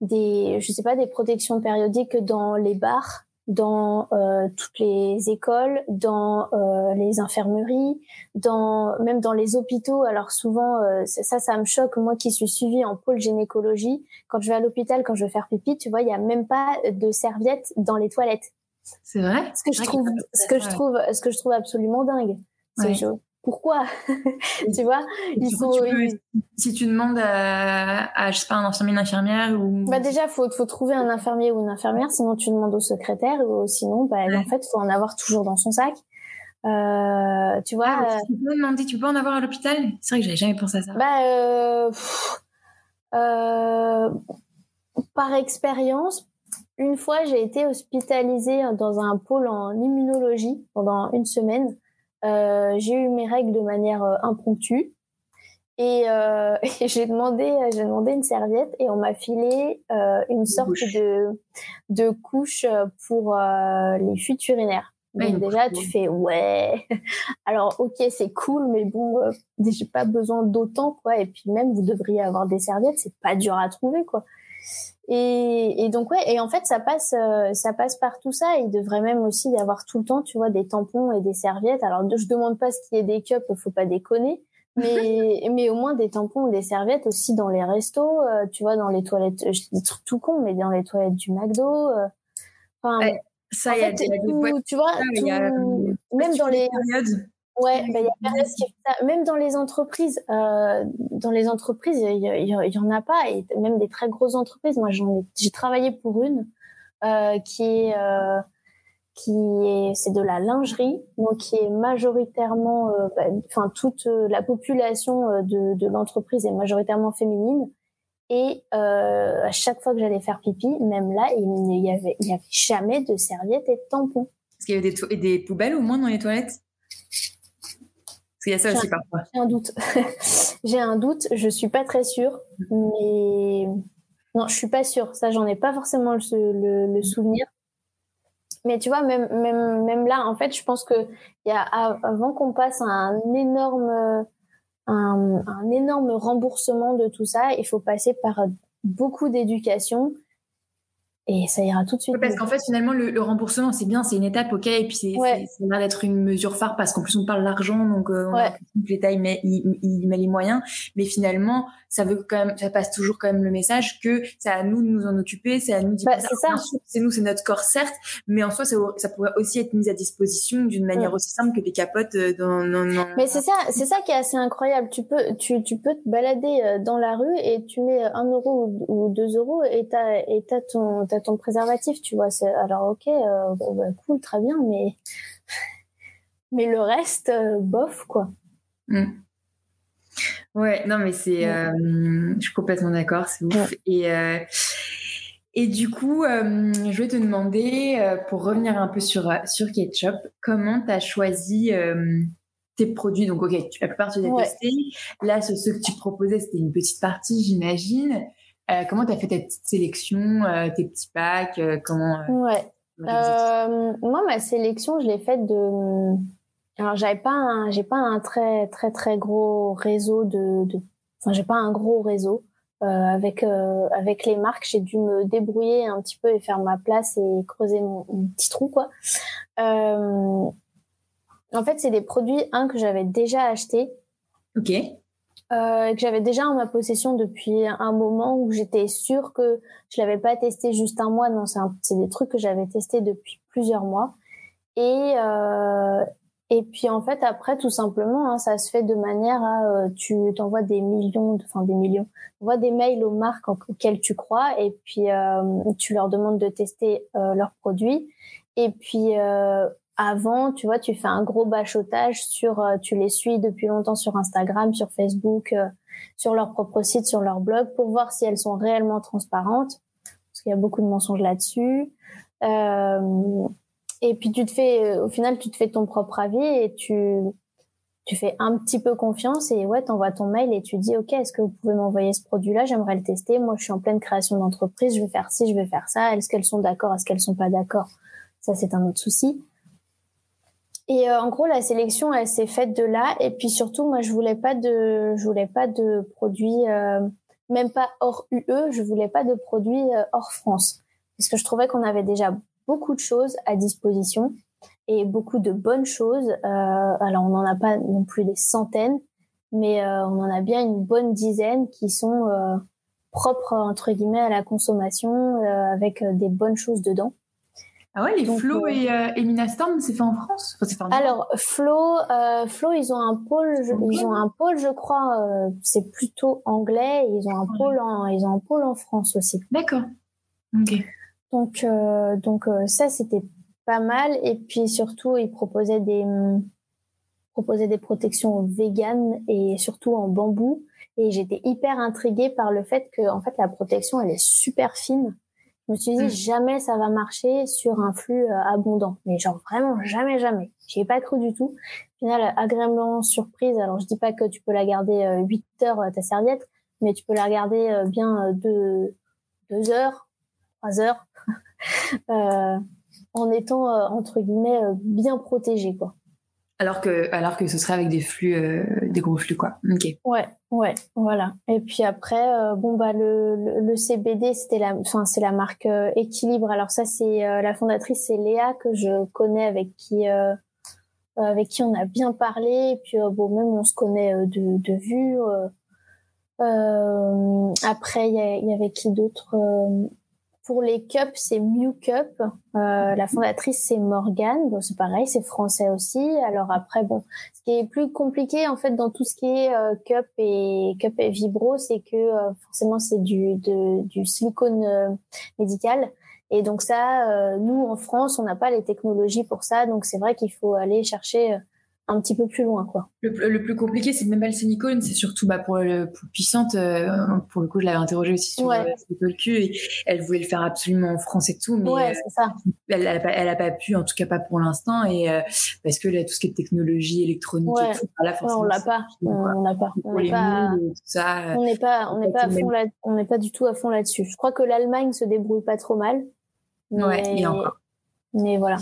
des je sais pas des protections périodiques dans les bars dans euh, toutes les écoles, dans euh, les infirmeries, dans même dans les hôpitaux. Alors souvent, ça, ça me choque. Moi qui suis suivie en pôle gynécologie, quand je vais à l'hôpital, quand je veux faire pipi, tu vois, il y a même pas de serviettes dans les toilettes. C'est vrai? Ce que je trouve, ce que je trouve, ce que je trouve absolument dingue. C'est Pourquoi? Tu vois, il faut. si tu demandes à, à, je sais pas, un infirmier, une infirmière ou. Bah déjà, faut faut trouver un infirmier ou une infirmière. Sinon, tu demandes au secrétaire ou sinon, bah en fait, faut en avoir toujours dans son sac. Euh, tu vois. Ah, tu peux demander, tu peux en avoir à l'hôpital? C'est vrai que j'avais jamais pensé à ça. Bah. Euh, euh, par expérience, une fois, j'ai été hospitalisée dans un pôle en immunologie pendant une semaine. Euh, j'ai eu mes règles de manière euh, impromptue et, euh, j'ai demandé, j'ai demandé une serviette et on m'a filé une sorte de de couche pour les fuites urinaires. Donc déjà, tu fais ouais. Alors ok, c'est cool, mais bon, j'ai pas besoin d'autant quoi. Et puis même, vous devriez avoir des serviettes, c'est pas dur à trouver quoi. Et, et, donc ouais, et en fait ça passe, euh, ça passe par tout ça. Il devrait même aussi y avoir tout le temps, tu vois, des tampons et des serviettes. Alors je demande pas ce qu'il y ait des cups, faut pas déconner, mais mais au moins des tampons ou des serviettes aussi dans les restos, euh, tu vois, dans les toilettes. Je dis tout con, mais dans les toilettes du McDo. Euh, enfin, ça, y a, des, tu vois, même dans les Ouais, bah, y a Même dans les entreprises, euh, dans les entreprises, il y, en a pas, et même des très grosses entreprises. Moi, j'ai travaillé pour une euh, qui est euh, qui est c'est de la lingerie, donc qui est majoritairement, euh, bah, enfin toute la population de, de l'entreprise est majoritairement féminine. Et euh, à chaque fois que j'allais faire pipi, même là, il n'y avait, il y avait jamais de serviettes et de tampons. Est-ce qu'il y avait des, des poubelles au moins dans les toilettes? Il y a ça aussi parfois. J'ai un doute. J'ai un doute. Je suis pas très sûre, mais non, je suis pas sûre. Ça, j'en ai pas forcément le, le, souvenir. Mais tu vois, même, même, même là, en fait, je pense que y a, avant qu'on passe à un énorme, un, un énorme remboursement de tout ça, il faut passer par beaucoup d'éducation et ça ira tout de suite. parce qu'en fait, finalement, le, remboursement, c'est bien, c'est une étape, ok, et puis c'est ouais. l'air d'être une mesure phare parce qu'en plus on parle d'argent, donc euh, on l'État il met, il, met les moyens, mais finalement, ça veut quand même, ça passe toujours quand même le message que c'est à nous de nous en occuper, c'est à nous d'y bah, c'est ça. C'est nous, c'est notre corps certes, mais en soi, ça, ça, pourrait aussi être mis à disposition d'une manière aussi simple que des capotes euh, dans. dans, Mais c'est ça, c'est ça qui est assez incroyable. Tu peux, tu, tu peux te balader euh, dans la rue et tu mets un euro ou deux euros et t'as et t'as ton ton préservatif, tu vois. Alors ok, euh, bah, cool, très bien, mais mais le reste, euh, bof, quoi. Mm. Ouais, non, mais c'est, euh, je suis complètement d'accord, c'est ouf. Et Et du coup, je vais te demander, pour revenir un peu sur, sur Ketchup, comment tu as choisi tes produits? Donc, ok, la plupart tu les as testés. Là, ce, ce, que tu proposais, c'était une petite partie, j'imagine. Comment tu as fait ta petite sélection, tes petits packs comment, Ouais. moi, ma sélection, je l'ai faite de alors j'avais pas un, j'ai pas un très très très gros réseau de, de enfin j'ai pas un gros réseau euh, avec euh, avec les marques. J'ai dû me débrouiller un petit peu et faire ma place et creuser mon, petit trou quoi. Euh, en fait c'est des produits un que j'avais déjà acheté. Ok. Euh, que j'avais déjà en ma possession depuis un moment où j'étais sûre que je l'avais pas testé juste un mois. Non, c'est des trucs que j'avais testé depuis plusieurs mois. Et, euh, et puis en fait après tout simplement hein, ça se fait de manière à euh, tu t'envoies des millions, enfin des millions, envoies des mails aux marques auxquelles tu crois et puis euh, tu leur demandes de tester euh, leurs produits et puis euh, avant tu vois tu fais un gros bachotage sur tu les suis depuis longtemps sur Instagram, sur Facebook, sur leur propre site, sur leur blog pour voir si elles sont réellement transparentes parce qu'il y a beaucoup de mensonges là-dessus. Euh, et puis tu te fais, euh, au final, tu te fais ton propre avis et tu, tu fais un petit peu confiance et ouais, t'envoies ton mail et tu dis, OK, est-ce que vous pouvez m'envoyer ce produit-là? J'aimerais le tester. Moi, je suis en pleine création d'entreprise. Je vais faire ci, je vais faire ça. Est-ce qu'elles sont d'accord? Est-ce qu'elles sont pas d'accord? Ça, c'est un autre souci. Et euh, en gros, la sélection, elle s'est faite de là. Et puis surtout, moi, je voulais pas de, je voulais pas de produits, euh, même pas hors UE. Je voulais pas de produits hors France, parce que je trouvais qu'on avait déjà beaucoup de choses à disposition et beaucoup de bonnes choses. Euh, alors on n'en a pas non plus des centaines, mais euh, on en a bien une bonne dizaine qui sont euh, propres entre guillemets à la consommation avec des bonnes choses dedans. Ah ouais, les Flo et, et Minastorm, c'est fait en France Alors Flo, Flo, ils ont un pôle, ils ont un pôle, je crois, c'est plutôt anglais. ils ont un pôle en, ils ont un pôle en France aussi. D'accord. Ok. Donc, euh, donc euh, ça, c'était pas mal. Et puis surtout, ils proposaient des, proposaient des protections véganes et surtout en bambou. Et j'étais hyper intriguée par le fait que, en fait, la protection, elle est super fine. Je me suis dit, hmm. jamais ça va marcher sur un flux euh, abondant. Mais genre, vraiment, jamais, jamais. J'y ai pas cru du tout. Au final, agréablement surprise. Alors, je dis pas que tu peux la garder 8 heures, ta serviette, mais tu peux la garder bien deux, deux heures, trois heures. Euh, en étant euh, entre guillemets euh, bien protégé quoi. Alors que, alors que ce serait avec des flux, des gros flux, quoi. Ok. Ouais, ouais, voilà. Et puis après, bon bah le, le, CBD, c'était la, enfin c'est la marque Équilibre. Alors ça, c'est la fondatrice, c'est Léa que je connais, avec qui, avec qui on a bien parlé. Et puis bon, même on se connaît de, de vue. après, il y, y, avait qui d'autre pour les cups, c'est Mew Cup. Euh, la fondatrice, c'est Morgane. Bon, c'est pareil, c'est français aussi. Alors après, bon, ce qui est plus compliqué en fait dans tout ce qui est euh, cup et cup et vibro, c'est que euh, forcément c'est du du silicone euh, médical. Et donc ça, nous en France, on n'a pas les technologies pour ça. Donc c'est vrai qu'il faut aller chercher un petit peu plus loin quoi. Le, plus compliqué c'est même pas le silicone, c'est surtout bah, pour, le, pour puissante euh, pour le coup je l'avais interrogée aussi sur ouais. le cul et elle voulait le faire absolument en France et tout mais ouais, euh, ça. Elle, elle, a pas, elle a pas pu en tout cas pas pour l'instant et euh, parce que là, tout ce qui est technologie électronique et tout, là forcément on l'a pas on l'a pas on n'est pas on n'est pas on n'est pas à fond là on n'est pas du tout à fond là-dessus. Je crois que l'Allemagne se débrouille pas trop mal. Mais... Ouais, et encore. Mais voilà.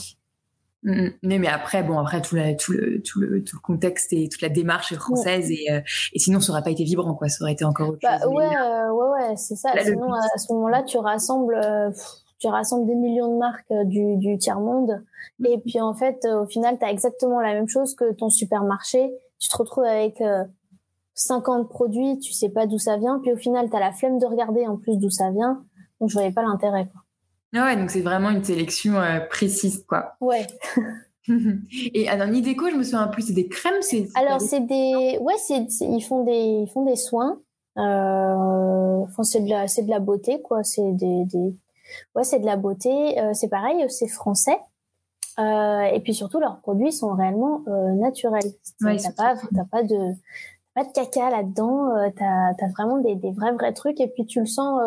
Mm, mm. mais, mais après, bon, après tout, la, tout, le, tout, le, tout le contexte et toute la démarche est française et, euh, et sinon ça aurait pas été vibrant, quoi. Ça aurait été encore autre bah, chose. Ouais, euh, ouais, ouais, c'est ça. sinon, à ce moment-là, tu rassembles, euh, tu rassembles des millions de marques du, du tiers monde mm. et puis en fait, au final, tu as exactement la même chose que ton supermarché. Tu te retrouves avec 50 produits, tu sais pas d'où ça vient, puis au final, tu as la flemme de regarder en plus d'où ça vient. Donc je voyais pas l'intérêt, quoi. Ah ouais, donc c'est vraiment une sélection euh, précise, quoi. Ouais. Et alors Nideco, je me souviens plus, c'est des crèmes, c'est. Alors c'est des, ouais, c'est ils font des, ils font des soins. Euh... Enfin, c'est de la, c'est de la beauté, quoi. C'est des, des, ouais, c'est de la beauté. Euh, c'est pareil, c'est français. Euh, et puis surtout, leurs produits sont réellement euh, naturels. Ouais, t'as pas, t'as pas de, pas de caca là-dedans. tu as, vraiment des, des, vrais, vrais trucs. Et puis, tu le sens.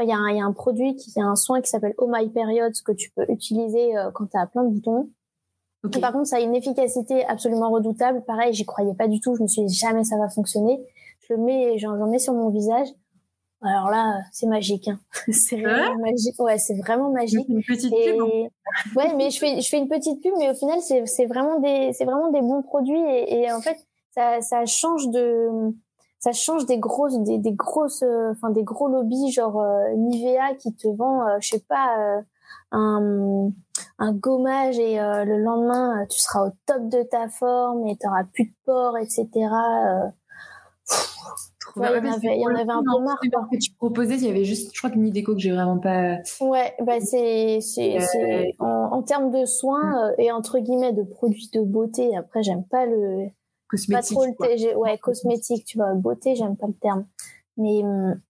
Il y, a un, y a un produit, qui, y a un soin qui s'appelle Oh My Period, que tu peux utiliser quand tu as plein de boutons. Par contre, ça a une efficacité absolument redoutable. Pareil, j'y croyais pas du tout. Je me suis dit jamais ça va fonctionner. Je le mets, j'en mets sur mon visage. Alors là, c'est magique. Hein. c'est vraiment magique. Ouais, c'est vraiment magique. Une petite pub. Ouais, mais je fais, je fais une petite pub, mais au final, c'est, c'est vraiment des, c'est vraiment des bons produits et, et en fait, ça, ça change de, ça change des grosses, des, des grosses, euh, enfin des gros lobbies genre euh, Nivea qui te vend, euh, je sais pas, un, un gommage et le lendemain tu seras au top de ta forme et t'auras plus de pores, etc il y, en avait, il y en avait un peu marre. Quoi. que tu proposais, il y avait juste, je crois que ni déco que j'ai vraiment pas. Ouais, bah c'est, euh... en, en, termes de soins mm. euh, et entre guillemets de produits de beauté. Après, j'aime pas le. Cosmétique. Pas trop le ouais, cosmétique, tu vois. Beauté, j'aime pas le terme. Mais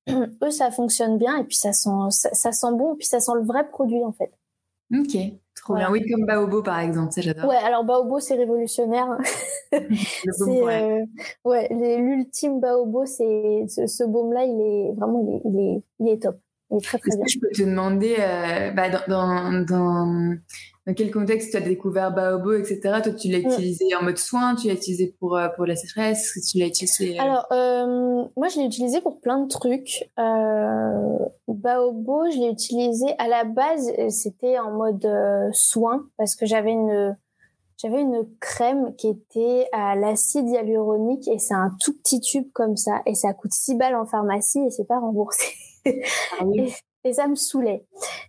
eux, ça fonctionne bien et puis ça sent, ça, ça sent bon, et puis ça sent le vrai produit en fait. Ok. Trop bien. Oui, comme Baobo, par exemple, ça j'adore. Ouais, alors Baobo, c'est révolutionnaire. c'est euh, ouais, l'ultime Baobo, c'est ce, ce baume-là, il est vraiment, il est, il est, il est top. Il est très très bien. Que je peux te demander, euh, bah, dans, dans, dans, dans quel contexte tu as découvert Baobo, etc. Toi, tu l'as mm. utilisé en mode soin, tu l'as utilisé pour, euh, pour la sécheresse, tu l'as utilisé... Euh... Alors, euh, moi, je l'ai utilisé pour plein de trucs. Euh, Baobo, je l'ai utilisé à la base, c'était en mode euh, soin, parce que j'avais une... J'avais une crème qui était à l'acide hyaluronique et c'est un tout petit tube comme ça et ça coûte 6 balles en pharmacie et c'est pas remboursé. Ah oui et ça me saoulait.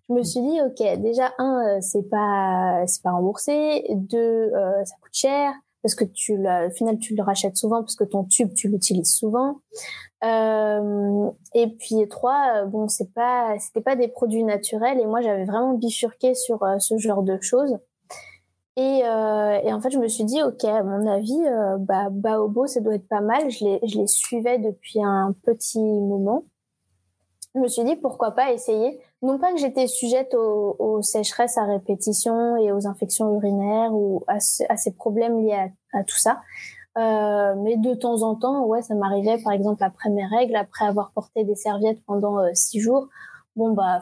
Je me suis dit ok, déjà un, euh, c'est pas c'est pas remboursé, deux, euh, ça coûte cher parce que tu le, au final tu le rachètes souvent parce que ton tube tu l'utilises souvent. Euh, et puis trois, euh, bon c'est pas c'était pas des produits naturels et moi j'avais vraiment bifurqué sur ce genre de choses. Et, et, en fait, je me suis dit, ok, à mon avis, bah, Baobo, ça doit être pas mal. Je les, je les suivais depuis un petit moment je me suis dit pourquoi pas essayer. Non pas que j'étais sujette aux, sécheresses à répétition et aux infections urinaires ou à, ces problèmes liés à, tout ça. Euh, mais de temps en temps, ouais, ça m'arrivait, par exemple, après mes règles, après avoir porté des serviettes pendant euh, six jours. Bon, bah,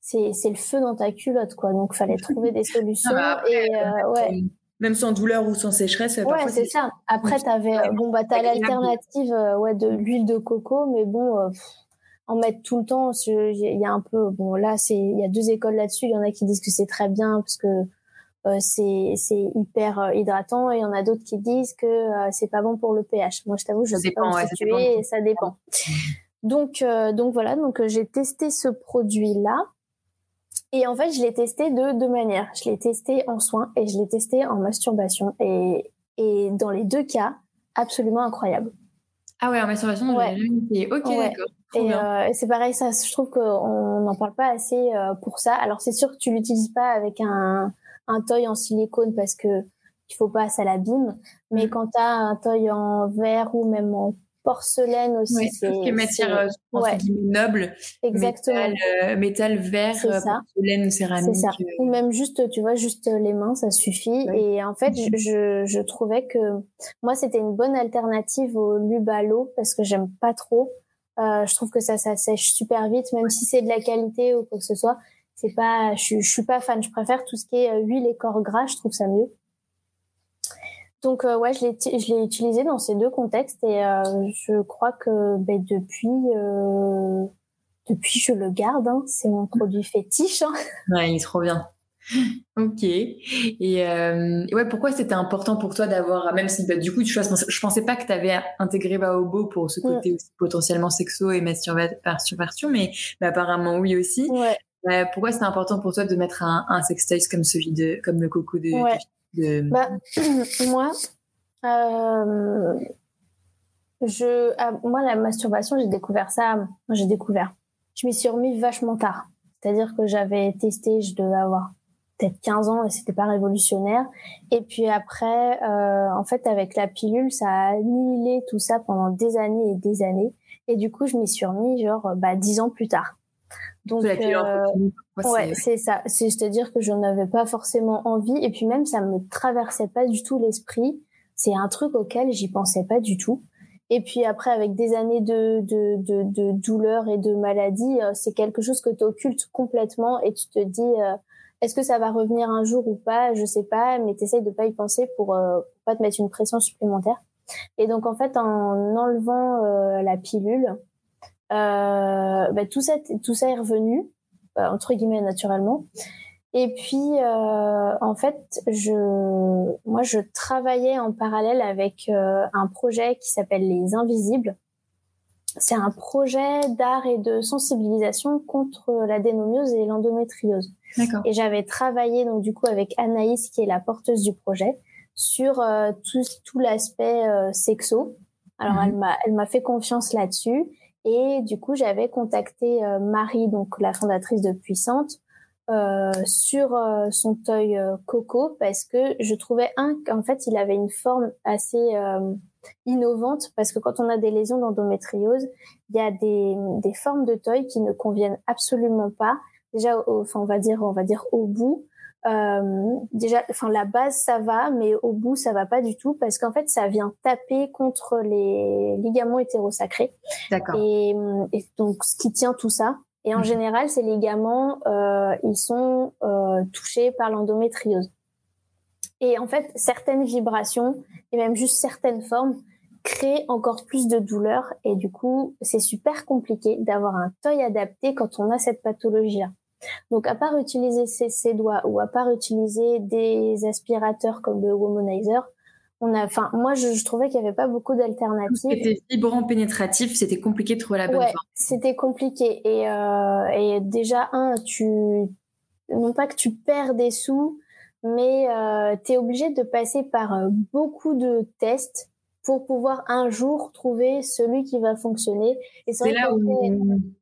c'est, c'est le feu dans ta culotte, quoi. Donc, fallait trouver des solutions. Ah bah et, euh, ouais. Même sans douleur ou sans sécheresse. Ouais, c'est ça. Après, t'avais, bon, bah, t'as l'alternative, ouais, de l'huile de coco, mais bon, en mettre tout le temps. Il y a un peu, bon là, c'est, il y a deux écoles là-dessus. Il y en a qui disent que c'est très bien parce que euh, c'est c'est hyper euh, hydratant et il y en a d'autres qui disent que euh, c'est pas bon pour le pH. Moi, je t'avoue, je sais pas situer, ça dépend. Donc donc voilà, donc j'ai testé ce produit là. Et en fait, je l'ai testé de deux manières. Je l'ai testé en soins et je l'ai testé en masturbation. Et, et dans les deux cas, absolument incroyable. Ah ouais, en masturbation, ouais. Ok, d'accord. Euh, et, c'est pareil, ça, je trouve qu'on n'en parle pas assez euh, pour ça. Alors c'est sûr que tu l'utilises pas avec un, un toy en silicone parce que il faut pas, ça l'abîme. Mais mm. quand tu as un toy en verre ou même en porcelaine aussi, oui, c'est tout matière euh, ouais. noble, exactement, métal, métal verre, porcelaine, céramique. C'est ça. Ou même juste, tu vois, juste les mains, ça suffit. Et en fait, mm-hmm. je, je trouvais que moi c'était une bonne alternative au Lubalo parce que j'aime pas trop. Euh, je trouve que ça, ça sèche super vite, même si c'est de la qualité ou quoi que ce soit. C'est pas, je, je suis pas fan. Je préfère tout ce qui est euh, huile et corps gras. Je trouve ça mieux. Donc euh, ouais, je l'ai, je l'ai utilisé dans ces deux contextes et euh, je crois que ben, depuis, euh, depuis je le garde. Hein. C'est mon produit fétiche. Hein. Ouais, il est trop bien. Ok. Et, euh, ouais, pourquoi c'était important pour toi d'avoir, même si bah, du coup, tu vois, je pensais pas que tu avais intégré Baobo pour ce côté aussi potentiellement sexo et masturbation, mais, mais apparemment oui aussi. Ouais. Euh, pourquoi c'était important pour toi de mettre un, un sextoy comme celui de, comme le coco de, ouais. de... Bah, moi, euh, je, ah, moi, la masturbation, j'ai découvert ça, j'ai découvert. Je m'y suis remis vachement tard. C'est-à-dire que j'avais testé, je devais avoir peut-être 15 ans et c'était pas révolutionnaire. Et puis après, euh, en fait, avec la pilule, ça a annihilé tout ça pendant des années et des années. Et du coup, je m'y suis remis genre bah 10 ans plus tard. Donc euh, ouais, c'est ça. C'est-à-dire que je n'avais pas forcément envie et puis même ça me traversait pas du tout l'esprit. C'est un truc auquel j'y pensais pas du tout. Et puis après, avec des années de, de, de, de douleur et de maladie, c'est quelque chose que tu occultes complètement et tu te dis, est-ce que ça va revenir un jour ou pas? Je sais pas, mais tu essayes de pas y penser pour, pour pas te mettre une pression supplémentaire. Et donc en fait, en enlevant la pilule, euh, bah, tout ça, tout ça est revenu entre guillemets naturellement. Et puis, euh, en fait, je, moi, je travaillais en parallèle avec euh, un projet qui s'appelle Les Invisibles. C'est un projet d'art et de sensibilisation contre la dénomiose et l'endométriose. Et j'avais travaillé donc du coup avec Anaïs, qui est la porteuse du projet, sur euh, tout, tout l'aspect euh, sexo. Alors, mhm. elle m'a, elle m'a fait confiance là-dessus. Et du coup, j'avais contacté euh, Marie, donc la fondatrice de Puissante, euh, sur euh, son toy Coco parce que je trouvais un qu'en fait il avait une forme assez innovante parce que quand on a des lésions d'endométriose, il y a des, des formes de toy qui ne conviennent absolument pas. Déjà, enfin on va dire on va dire au bout euh, déjà, enfin la base ça va, mais au bout ça va pas du tout parce qu'en fait ça vient taper contre les ligaments hétérosacrés. D'accord. Et, et, donc ce qui tient tout ça. Et en mhm. général, ces ligaments, euh, ils sont euh, touchés par l'endométriose. Et en fait, certaines vibrations et même juste certaines formes créent encore plus de douleur. Et du coup, c'est super compliqué d'avoir un toy adapté quand on a cette pathologie-là. Donc, à part utiliser ses, doigts ou à part utiliser des aspirateurs comme le Womanizer, on a, enfin, moi, je, trouvais qu'il n'y avait pas beaucoup d'alternatives. C'était vibrant, pénétratif, c'était compliqué de trouver la bonne ouais, C'était compliqué. Et, euh, et déjà, un, tu, non pas que tu perds des sous, mais euh, tu es obligé de passer par euh, beaucoup de tests pour pouvoir un jour trouver celui qui va fonctionner. Et c'est là où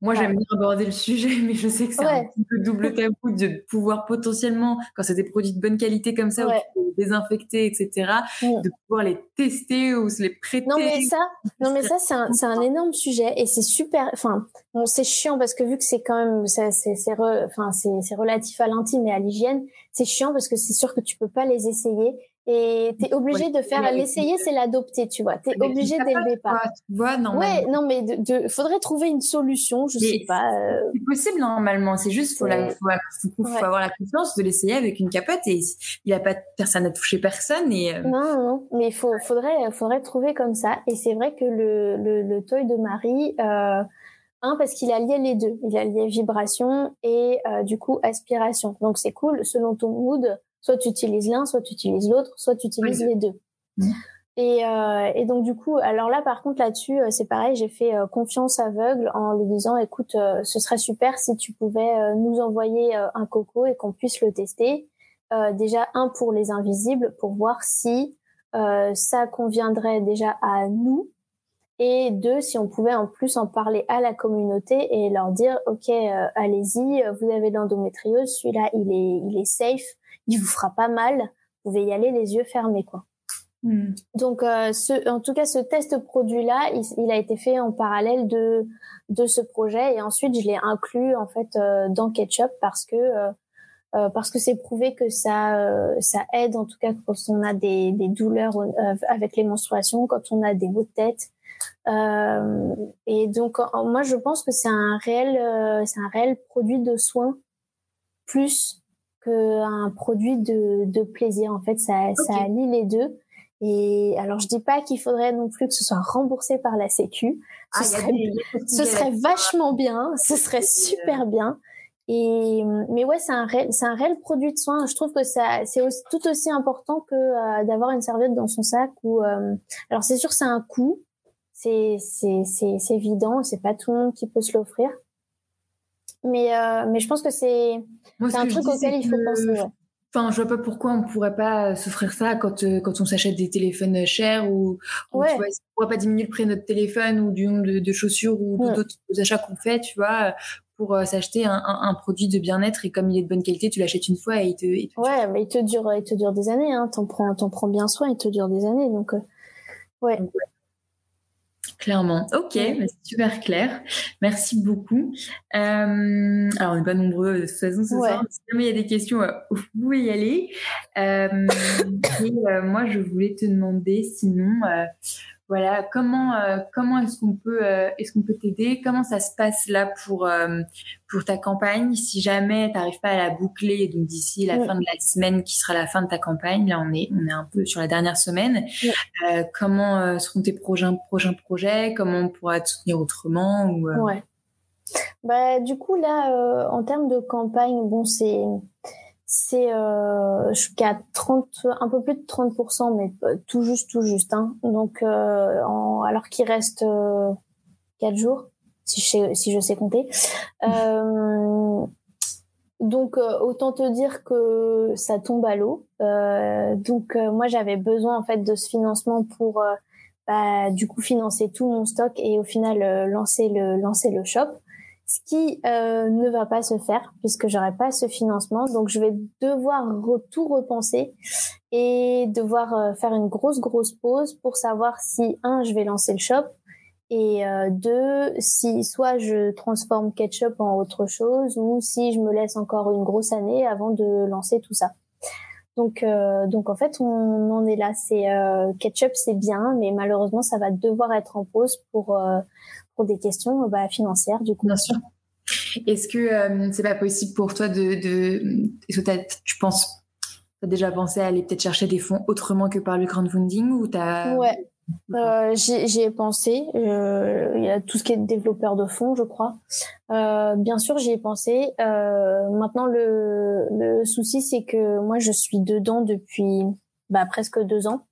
moi j'aime bien aborder le sujet, mais je sais que c'est un peu double tabou de pouvoir potentiellement, quand c'est des produits de bonne qualité comme ça, ouais. ou désinfecter, etc., mm. de pouvoir les tester ou se les prêter. Non mais ça, non mais ça c'est un, c'est un énorme sujet et c'est super. Enfin, bon c'est chiant parce que vu que c'est quand même, c'est c'est enfin c'est c'est relatif à l'intime et à l'hygiène, c'est chiant parce que c'est sûr que tu peux pas les essayer et tu es obligé de faire l'essayer, c'est l'adopter, tu vois. Tu es obligé dès le départ. Tu vois, non. Ouais, non, mais de, de, faudrait trouver une solution, je sais pas. Euh. C'est possible normalement, c'est juste faut, la, faut, faut, avoir la confiance de l'essayer avec une capote et il a pas personne n'a touché personne et. Euh. Non, non, mais faut, faudrait, faudrait trouver comme ça. Et c'est vrai que le, le, le toy de Marie. Euh, un parce qu'il a lié les deux, il a lié vibration et euh, du coup aspiration. Donc c'est cool. Selon ton mood, Soit tu utilises l'un, soit tu utilises l'autre, soit tu utilises les deux. Mmh. Et, euh, et, donc du coup, alors là par contre là-dessus, euh, c'est pareil, j'ai fait euh, confiance aveugle en lui disant, écoute, euh, ce serait super si tu pouvais nous envoyer un coco et qu'on puisse le tester. déjà un pour les invisibles, pour voir si ça conviendrait déjà à nous, et deux si on pouvait en plus en parler à la communauté et leur dire, ok, allez-y, vous avez l'endométriose, celui-là il est il est safe il vous fera pas mal. Vous pouvez y aller les yeux fermés, quoi. Hmm. Donc, euh, ce, en tout cas, ce test produit-là, il, a été fait en parallèle de de ce projet et ensuite je l'ai inclus en fait euh, dans Ketchup parce que euh, euh parce que c'est prouvé que ça euh, ça aide en tout cas quand on a des, des douleurs avec les menstruations, quand on a des maux de tête. et donc moi je pense que c'est un réel c'est un réel produit de soin plus un produit de, de plaisir. En fait, ça, ça allie les deux. Et alors, je dis pas qu'il faudrait non plus que ce soit remboursé par la Sécu. Ce ah, serait, ce serait vachement bien. Ce serait super bien. Et mais ouais, c'est un réel, c'est un réel produit de soin. Je trouve que ça, c'est tout aussi important que euh, d'avoir une serviette dans son sac. Ou euh, alors, c'est sûr, c'est un coût. C'est c'est c'est c'est évident. C'est pas tout le monde qui peut se l'offrir. Mais, euh, mais je pense que c'est un truc auquel il faut penser. Enfin, je vois pas pourquoi on pourrait pas s'offrir ça quand, euh, quand on s'achète des téléphones chers ou, ouais. tu vois, on pourrait pas diminuer le prix de notre téléphone ou du nombre de, chaussures ou d'autres achats qu'on fait, tu vois, pour euh, s'acheter un, un, produit de bien-être et comme il est de bonne qualité, tu l'achètes une fois et il te, Ouais, mais il te dure, il te dure des années, hein. T'en prends, t'en prends bien soin, il te dure des années, donc, ouais. Clairement. Ok, c'est super clair. Merci beaucoup. Euh, alors, on n'est pas nombreux de toute façon ce soir. Si jamais il y a des questions, euh, vous pouvez y aller. Euh, et moi, je voulais te demander sinon, voilà, comment euh, comment est-ce qu'on peut euh, est-ce qu'on peut t'aider? Comment ça se passe là pour euh, pour ta campagne? Si jamais tu n'arrives pas à la boucler, donc d'ici la fin de la semaine qui sera la fin de ta campagne, là on est on est un peu sur la dernière semaine. comment seront tes prochains prochains projets? Comment on pourra te soutenir autrement ou, Ouais. Bah du coup là en termes de campagne, bon c'est c'est euh, jusqu'à 30 un peu plus de 30% mais tout juste tout juste hein. donc euh, en, alors qu'il reste euh, 4 jours si je sais, si je sais compter. Euh, donc euh, autant te dire que ça tombe à l'eau. Euh, donc moi j'avais besoin en fait de ce financement pour bah, du coup financer tout mon stock et au final lancer le lancer le shop ce qui euh, ne va pas se faire puisque j'aurai pas ce financement. Donc je vais devoir tout repenser et devoir euh, faire une grosse grosse pause pour savoir si un je vais lancer le shop et euh, deux si soit je transforme Ketchup en autre chose ou si je me laisse encore une grosse année avant de lancer tout ça. Donc, euh, donc en fait, on en est là. C'est euh, Ketchup, c'est bien, mais malheureusement, ça va devoir être en pause pour pour des questions bah, financières du coup. Bien sûr. Est-ce que euh, c'est pas possible pour toi de, de... est-ce que tu penses as déjà pensé à aller peut-être chercher des fonds autrement que par le crowdfunding ou t'as Ouais. Euh, j'y ai pensé. Euh, il y a tout ce qui est développeur de fonds, je crois. Euh, bien sûr, j'y ai pensé. Euh, maintenant, le, le souci, c'est que moi, je suis dedans depuis bah, presque deux ans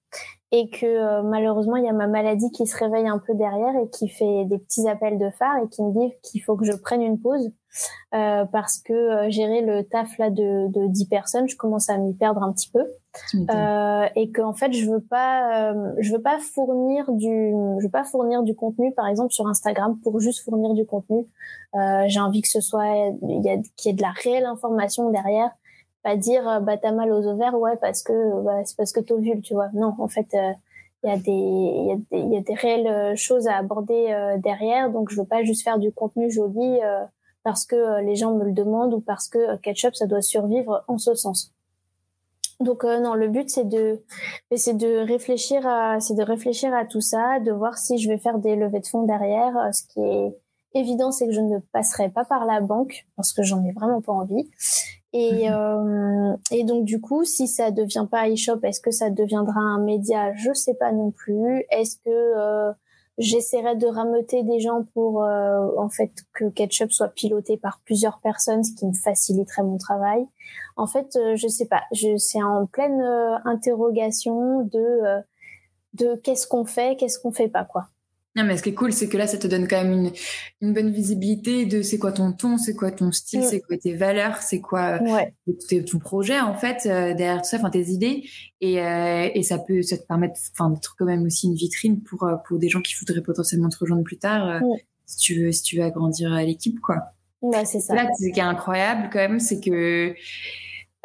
et que euh, malheureusement il y a ma maladie qui se réveille un peu derrière et qui fait des petits appels de phare et qui me dit qu'il faut que je prenne une pause euh, parce que euh, gérer le taf là de, de 10 personnes, je commence à m'y perdre un petit peu. Euh, et qu'en fait je veux pas euh, je veux pas fournir du je veux pas fournir du contenu par exemple sur Instagram pour juste fournir du contenu. j'ai envie que ce soit il y a qu'il y ait de la réelle information derrière pas dire euh, bah t'as mal aux ovaires ouais parce que bah, c'est parce que t'ovules tu vois. Non en fait euh, il y a des il y y a des réelles euh, choses à aborder derrière. Donc je veux pas juste faire du contenu joli parce que les gens me le demandent ou parce que ketchup ça doit survivre en ce sens. Donc non le but c'est de c'est de réfléchir à c'est de réfléchir à tout ça de voir si je vais faire des levées de fonds derrière ce qui est évident c'est que je ne passerai pas par la banque parce que j'en ai vraiment pas envie et, mhm. euh, et donc du coup, si ça devient pas eShop, est-ce que ça deviendra un média? Je sais pas non plus. Est-ce que euh, j'essaierai de rameuter des gens pour euh, en fait que Ketchup soit piloté par plusieurs personnes, ce qui me faciliterait mon travail? En fait, euh, je sais pas. Je c'est en pleine euh, interrogation de de qu'est-ce qu'on fait, qu'est-ce qu'on fait pas quoi. Non, mais ce qui est cool, c'est que là, ça te donne quand même une, une bonne visibilité de c'est quoi ton ton, c'est quoi ton style, mm. c'est quoi tes valeurs, c'est quoi euh, ton projet, en fait, euh, derrière tout ça, enfin, tes idées. Et, euh, et ça peut ça te permettre d'être quand même aussi une vitrine pour, pour des gens qui voudraient potentiellement te rejoindre plus tard, mm. si, tu veux, si tu veux agrandir l'équipe, quoi. Ouais, c'est ça. Là, ce qui est incroyable, quand même, c'est que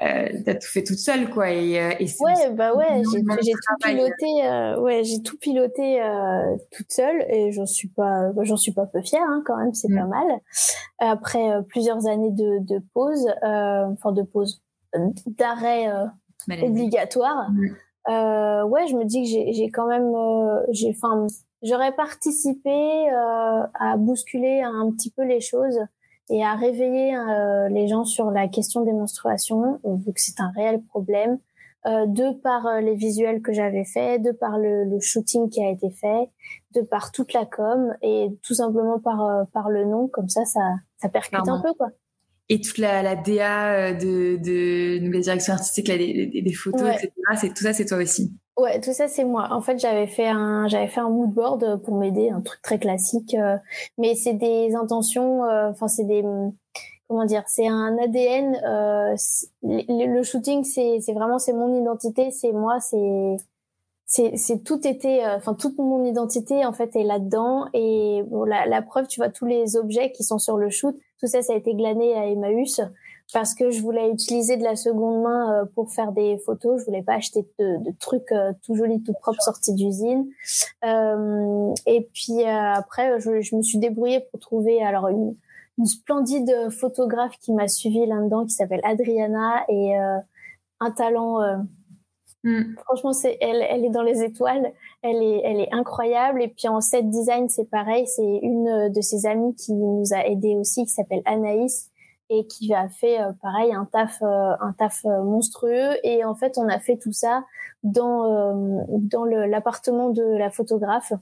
euh, t'as tout fait toute seule quoi et, euh, et ouais bah ouais j'ai tout piloté euh, ouais j'ai tout piloté euh, toute seule et j'en suis pas j'en suis pas peu fière hein, quand même c'est pas mm. mal après euh, plusieurs années de, de pause enfin de pause d'arrêt obligatoire mm. ouais je me dis que j'ai quand même j'ai enfin j'aurais participé à bousculer un petit peu les choses et à réveiller euh, les gens sur la question des menstruations, vu que c'est un réel problème, euh, de par euh, les visuels que j'avais faits, de par le, le, shooting qui a été fait, de par toute la com et tout simplement par euh, par le nom, comme ça, ça, ça percute un peu quoi. Et toute la, la DA de, de, de la direction artistique, là, des, des, photos, etc. C'est tout ça, c'est toi aussi. Ouais, tout ça c'est moi. En fait, j'avais fait un j'avais fait un mood board pour m'aider, un truc très classique, euh, mais c'est des intentions. Euh, enfin, c'est des comment dire, c'est un ADN. Euh, le, shooting, c'est c'est vraiment c'est mon identité, c'est moi, c'est c'est c'est tout était, enfin toute mon identité en fait est là-dedans. Et bon, la, la preuve, tu vois tous les objets qui sont sur le shoot, tout ça, ça a été glané à Emmaüs parce que je voulais utiliser de la seconde main euh, pour faire des photos. Je voulais pas acheter de, de trucs euh, tout jolis, tout propres sortis d'usine. Euh, et puis après, je, je, me suis débrouillée pour trouver alors une, une splendide photographe qui m'a suivi là-dedans, qui s'appelle Adriana et un talent Mm. Franchement, c'est elle, elle est dans les étoiles. Elle est, elle est incroyable. Et puis en set design, c'est pareil. C'est une de ses amies qui nous a aidé aussi, qui s'appelle Anaïs et qui a fait euh, pareil un taf, euh, un taf euh, monstrueux. Et en fait, on a fait tout ça dans dans l'appartement de la photographe.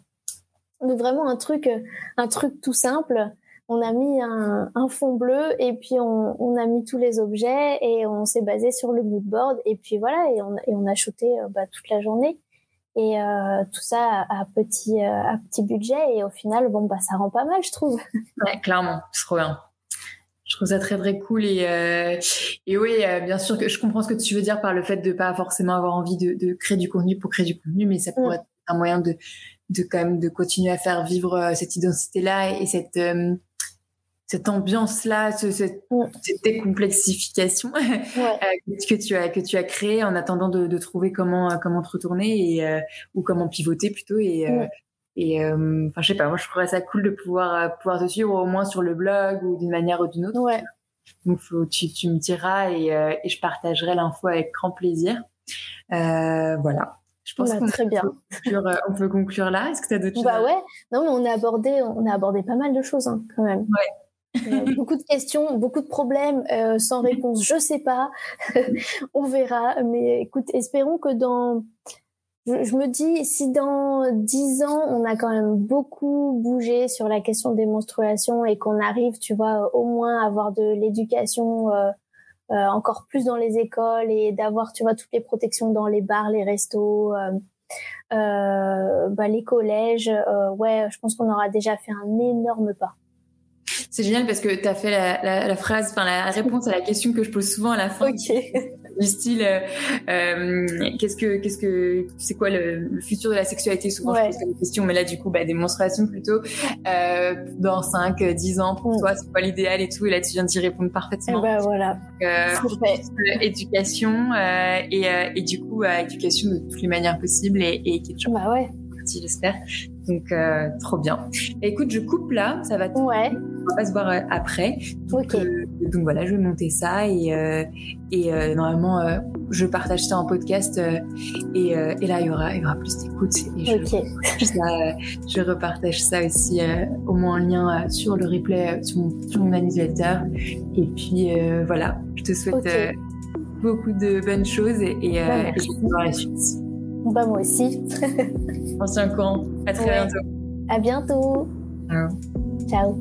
Donc vraiment un truc, un truc tout simple on a mis un, fond bleu et puis on, a mis tous les objets et on s'est basé sur le moodboard et puis voilà et on, a shooté bah, toute la journée et tout ça à, petit à petit budget et au final bon bah ça rend pas mal je trouve. Clairement c'est trop bien. Je trouve ça très très cool et et oui bien sûr que je comprends ce que tu veux dire par le fait de pas forcément avoir envie de, créer du contenu pour créer du contenu mais ça pourrait mm. être un moyen de de quand même de continuer à faire vivre cette identité là et cette cette ambiance-là, ce, cette, décomplexification euh, que tu as que tu as créé en attendant de, de trouver comment euh, comment te retourner et euh, ou comment pivoter plutôt et et enfin je sais pas moi je trouverais ça cool de pouvoir pouvoir te suivre au moins sur le blog ou d'une manière ou d'une autre. Ouais. Donc faut, tu, tu me diras et, et je partagerai l'info avec grand plaisir. voilà. Je pense bah, qu'on très bien. on peut conclure là. Est-ce que tu as d'autres choses Bah ouais. Non, mais on a abordé, on a abordé pas mal de choses hein, quand même. Ouais. Euh, beaucoup de questions, beaucoup de problèmes euh, sans réponse. Je sais pas, on verra. Mais écoute, espérons que dans, je, me dis, si dans dix ans on a quand même beaucoup bougé sur la question des menstruations et qu'on arrive, tu vois, au moins à avoir de l'éducation euh, encore plus dans les écoles et d'avoir, tu vois, toutes les protections dans les bars, les restos. bah, les collèges, ouais, je pense qu'on aura déjà fait un énorme pas. C'est génial parce que tu as fait la, la, la phrase, enfin la réponse à la question que je pose souvent à la fin. Du style, euh, euh, qu'est-ce que, qu'est-ce que, c'est quoi le, le, futur de la sexualité? Souvent je pose cette question, mais là du coup, bah, démonstration plutôt. Euh, dans 5, 10 ans pour mm. toi, c'est quoi l'idéal et tout? Et là tu viens d'y répondre parfaitement. Et eh ben voilà. Euh, éducation euh, et, et du coup, éducation de toutes les manières possibles et, et quelque Bah ouais j'espère. Donc, euh, trop bien. écoute, je coupe là, ça va. Ouais. On va se voir euh, après. Donc, euh, donc voilà, je vais monter ça et, et normalement, je partage ça en podcast et, et là, il y aura, il y aura plus d'écoute. Et je, je repartage ça aussi au moins en lien sur le replay sur mon, sur mon newsletter. Et puis voilà, je te souhaite beaucoup de bonnes choses et, et, et je vais voir la suite. Bah, moi aussi. On se tient courant. À très bientôt. À bientôt. Ciao. Ciao.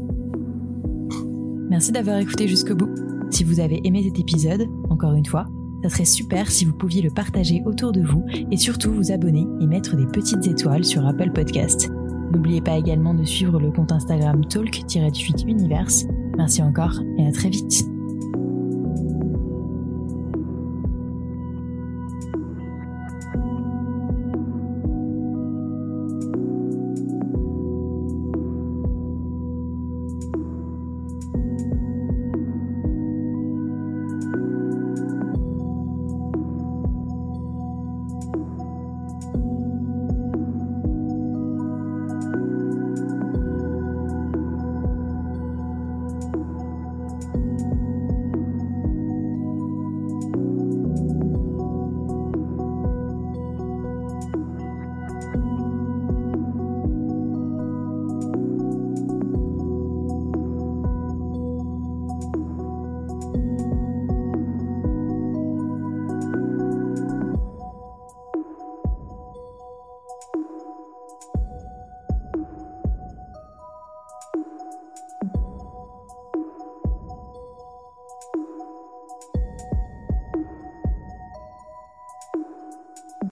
Merci d'avoir écouté jusqu'au bout. Si vous avez aimé cet épisode, encore une fois, ça serait super si vous pouviez le partager autour de vous et surtout vous abonner et mettre des petites étoiles sur Apple Podcast. N'oubliez pas également de suivre le compte Instagram talk-univers. Merci encore et à très vite.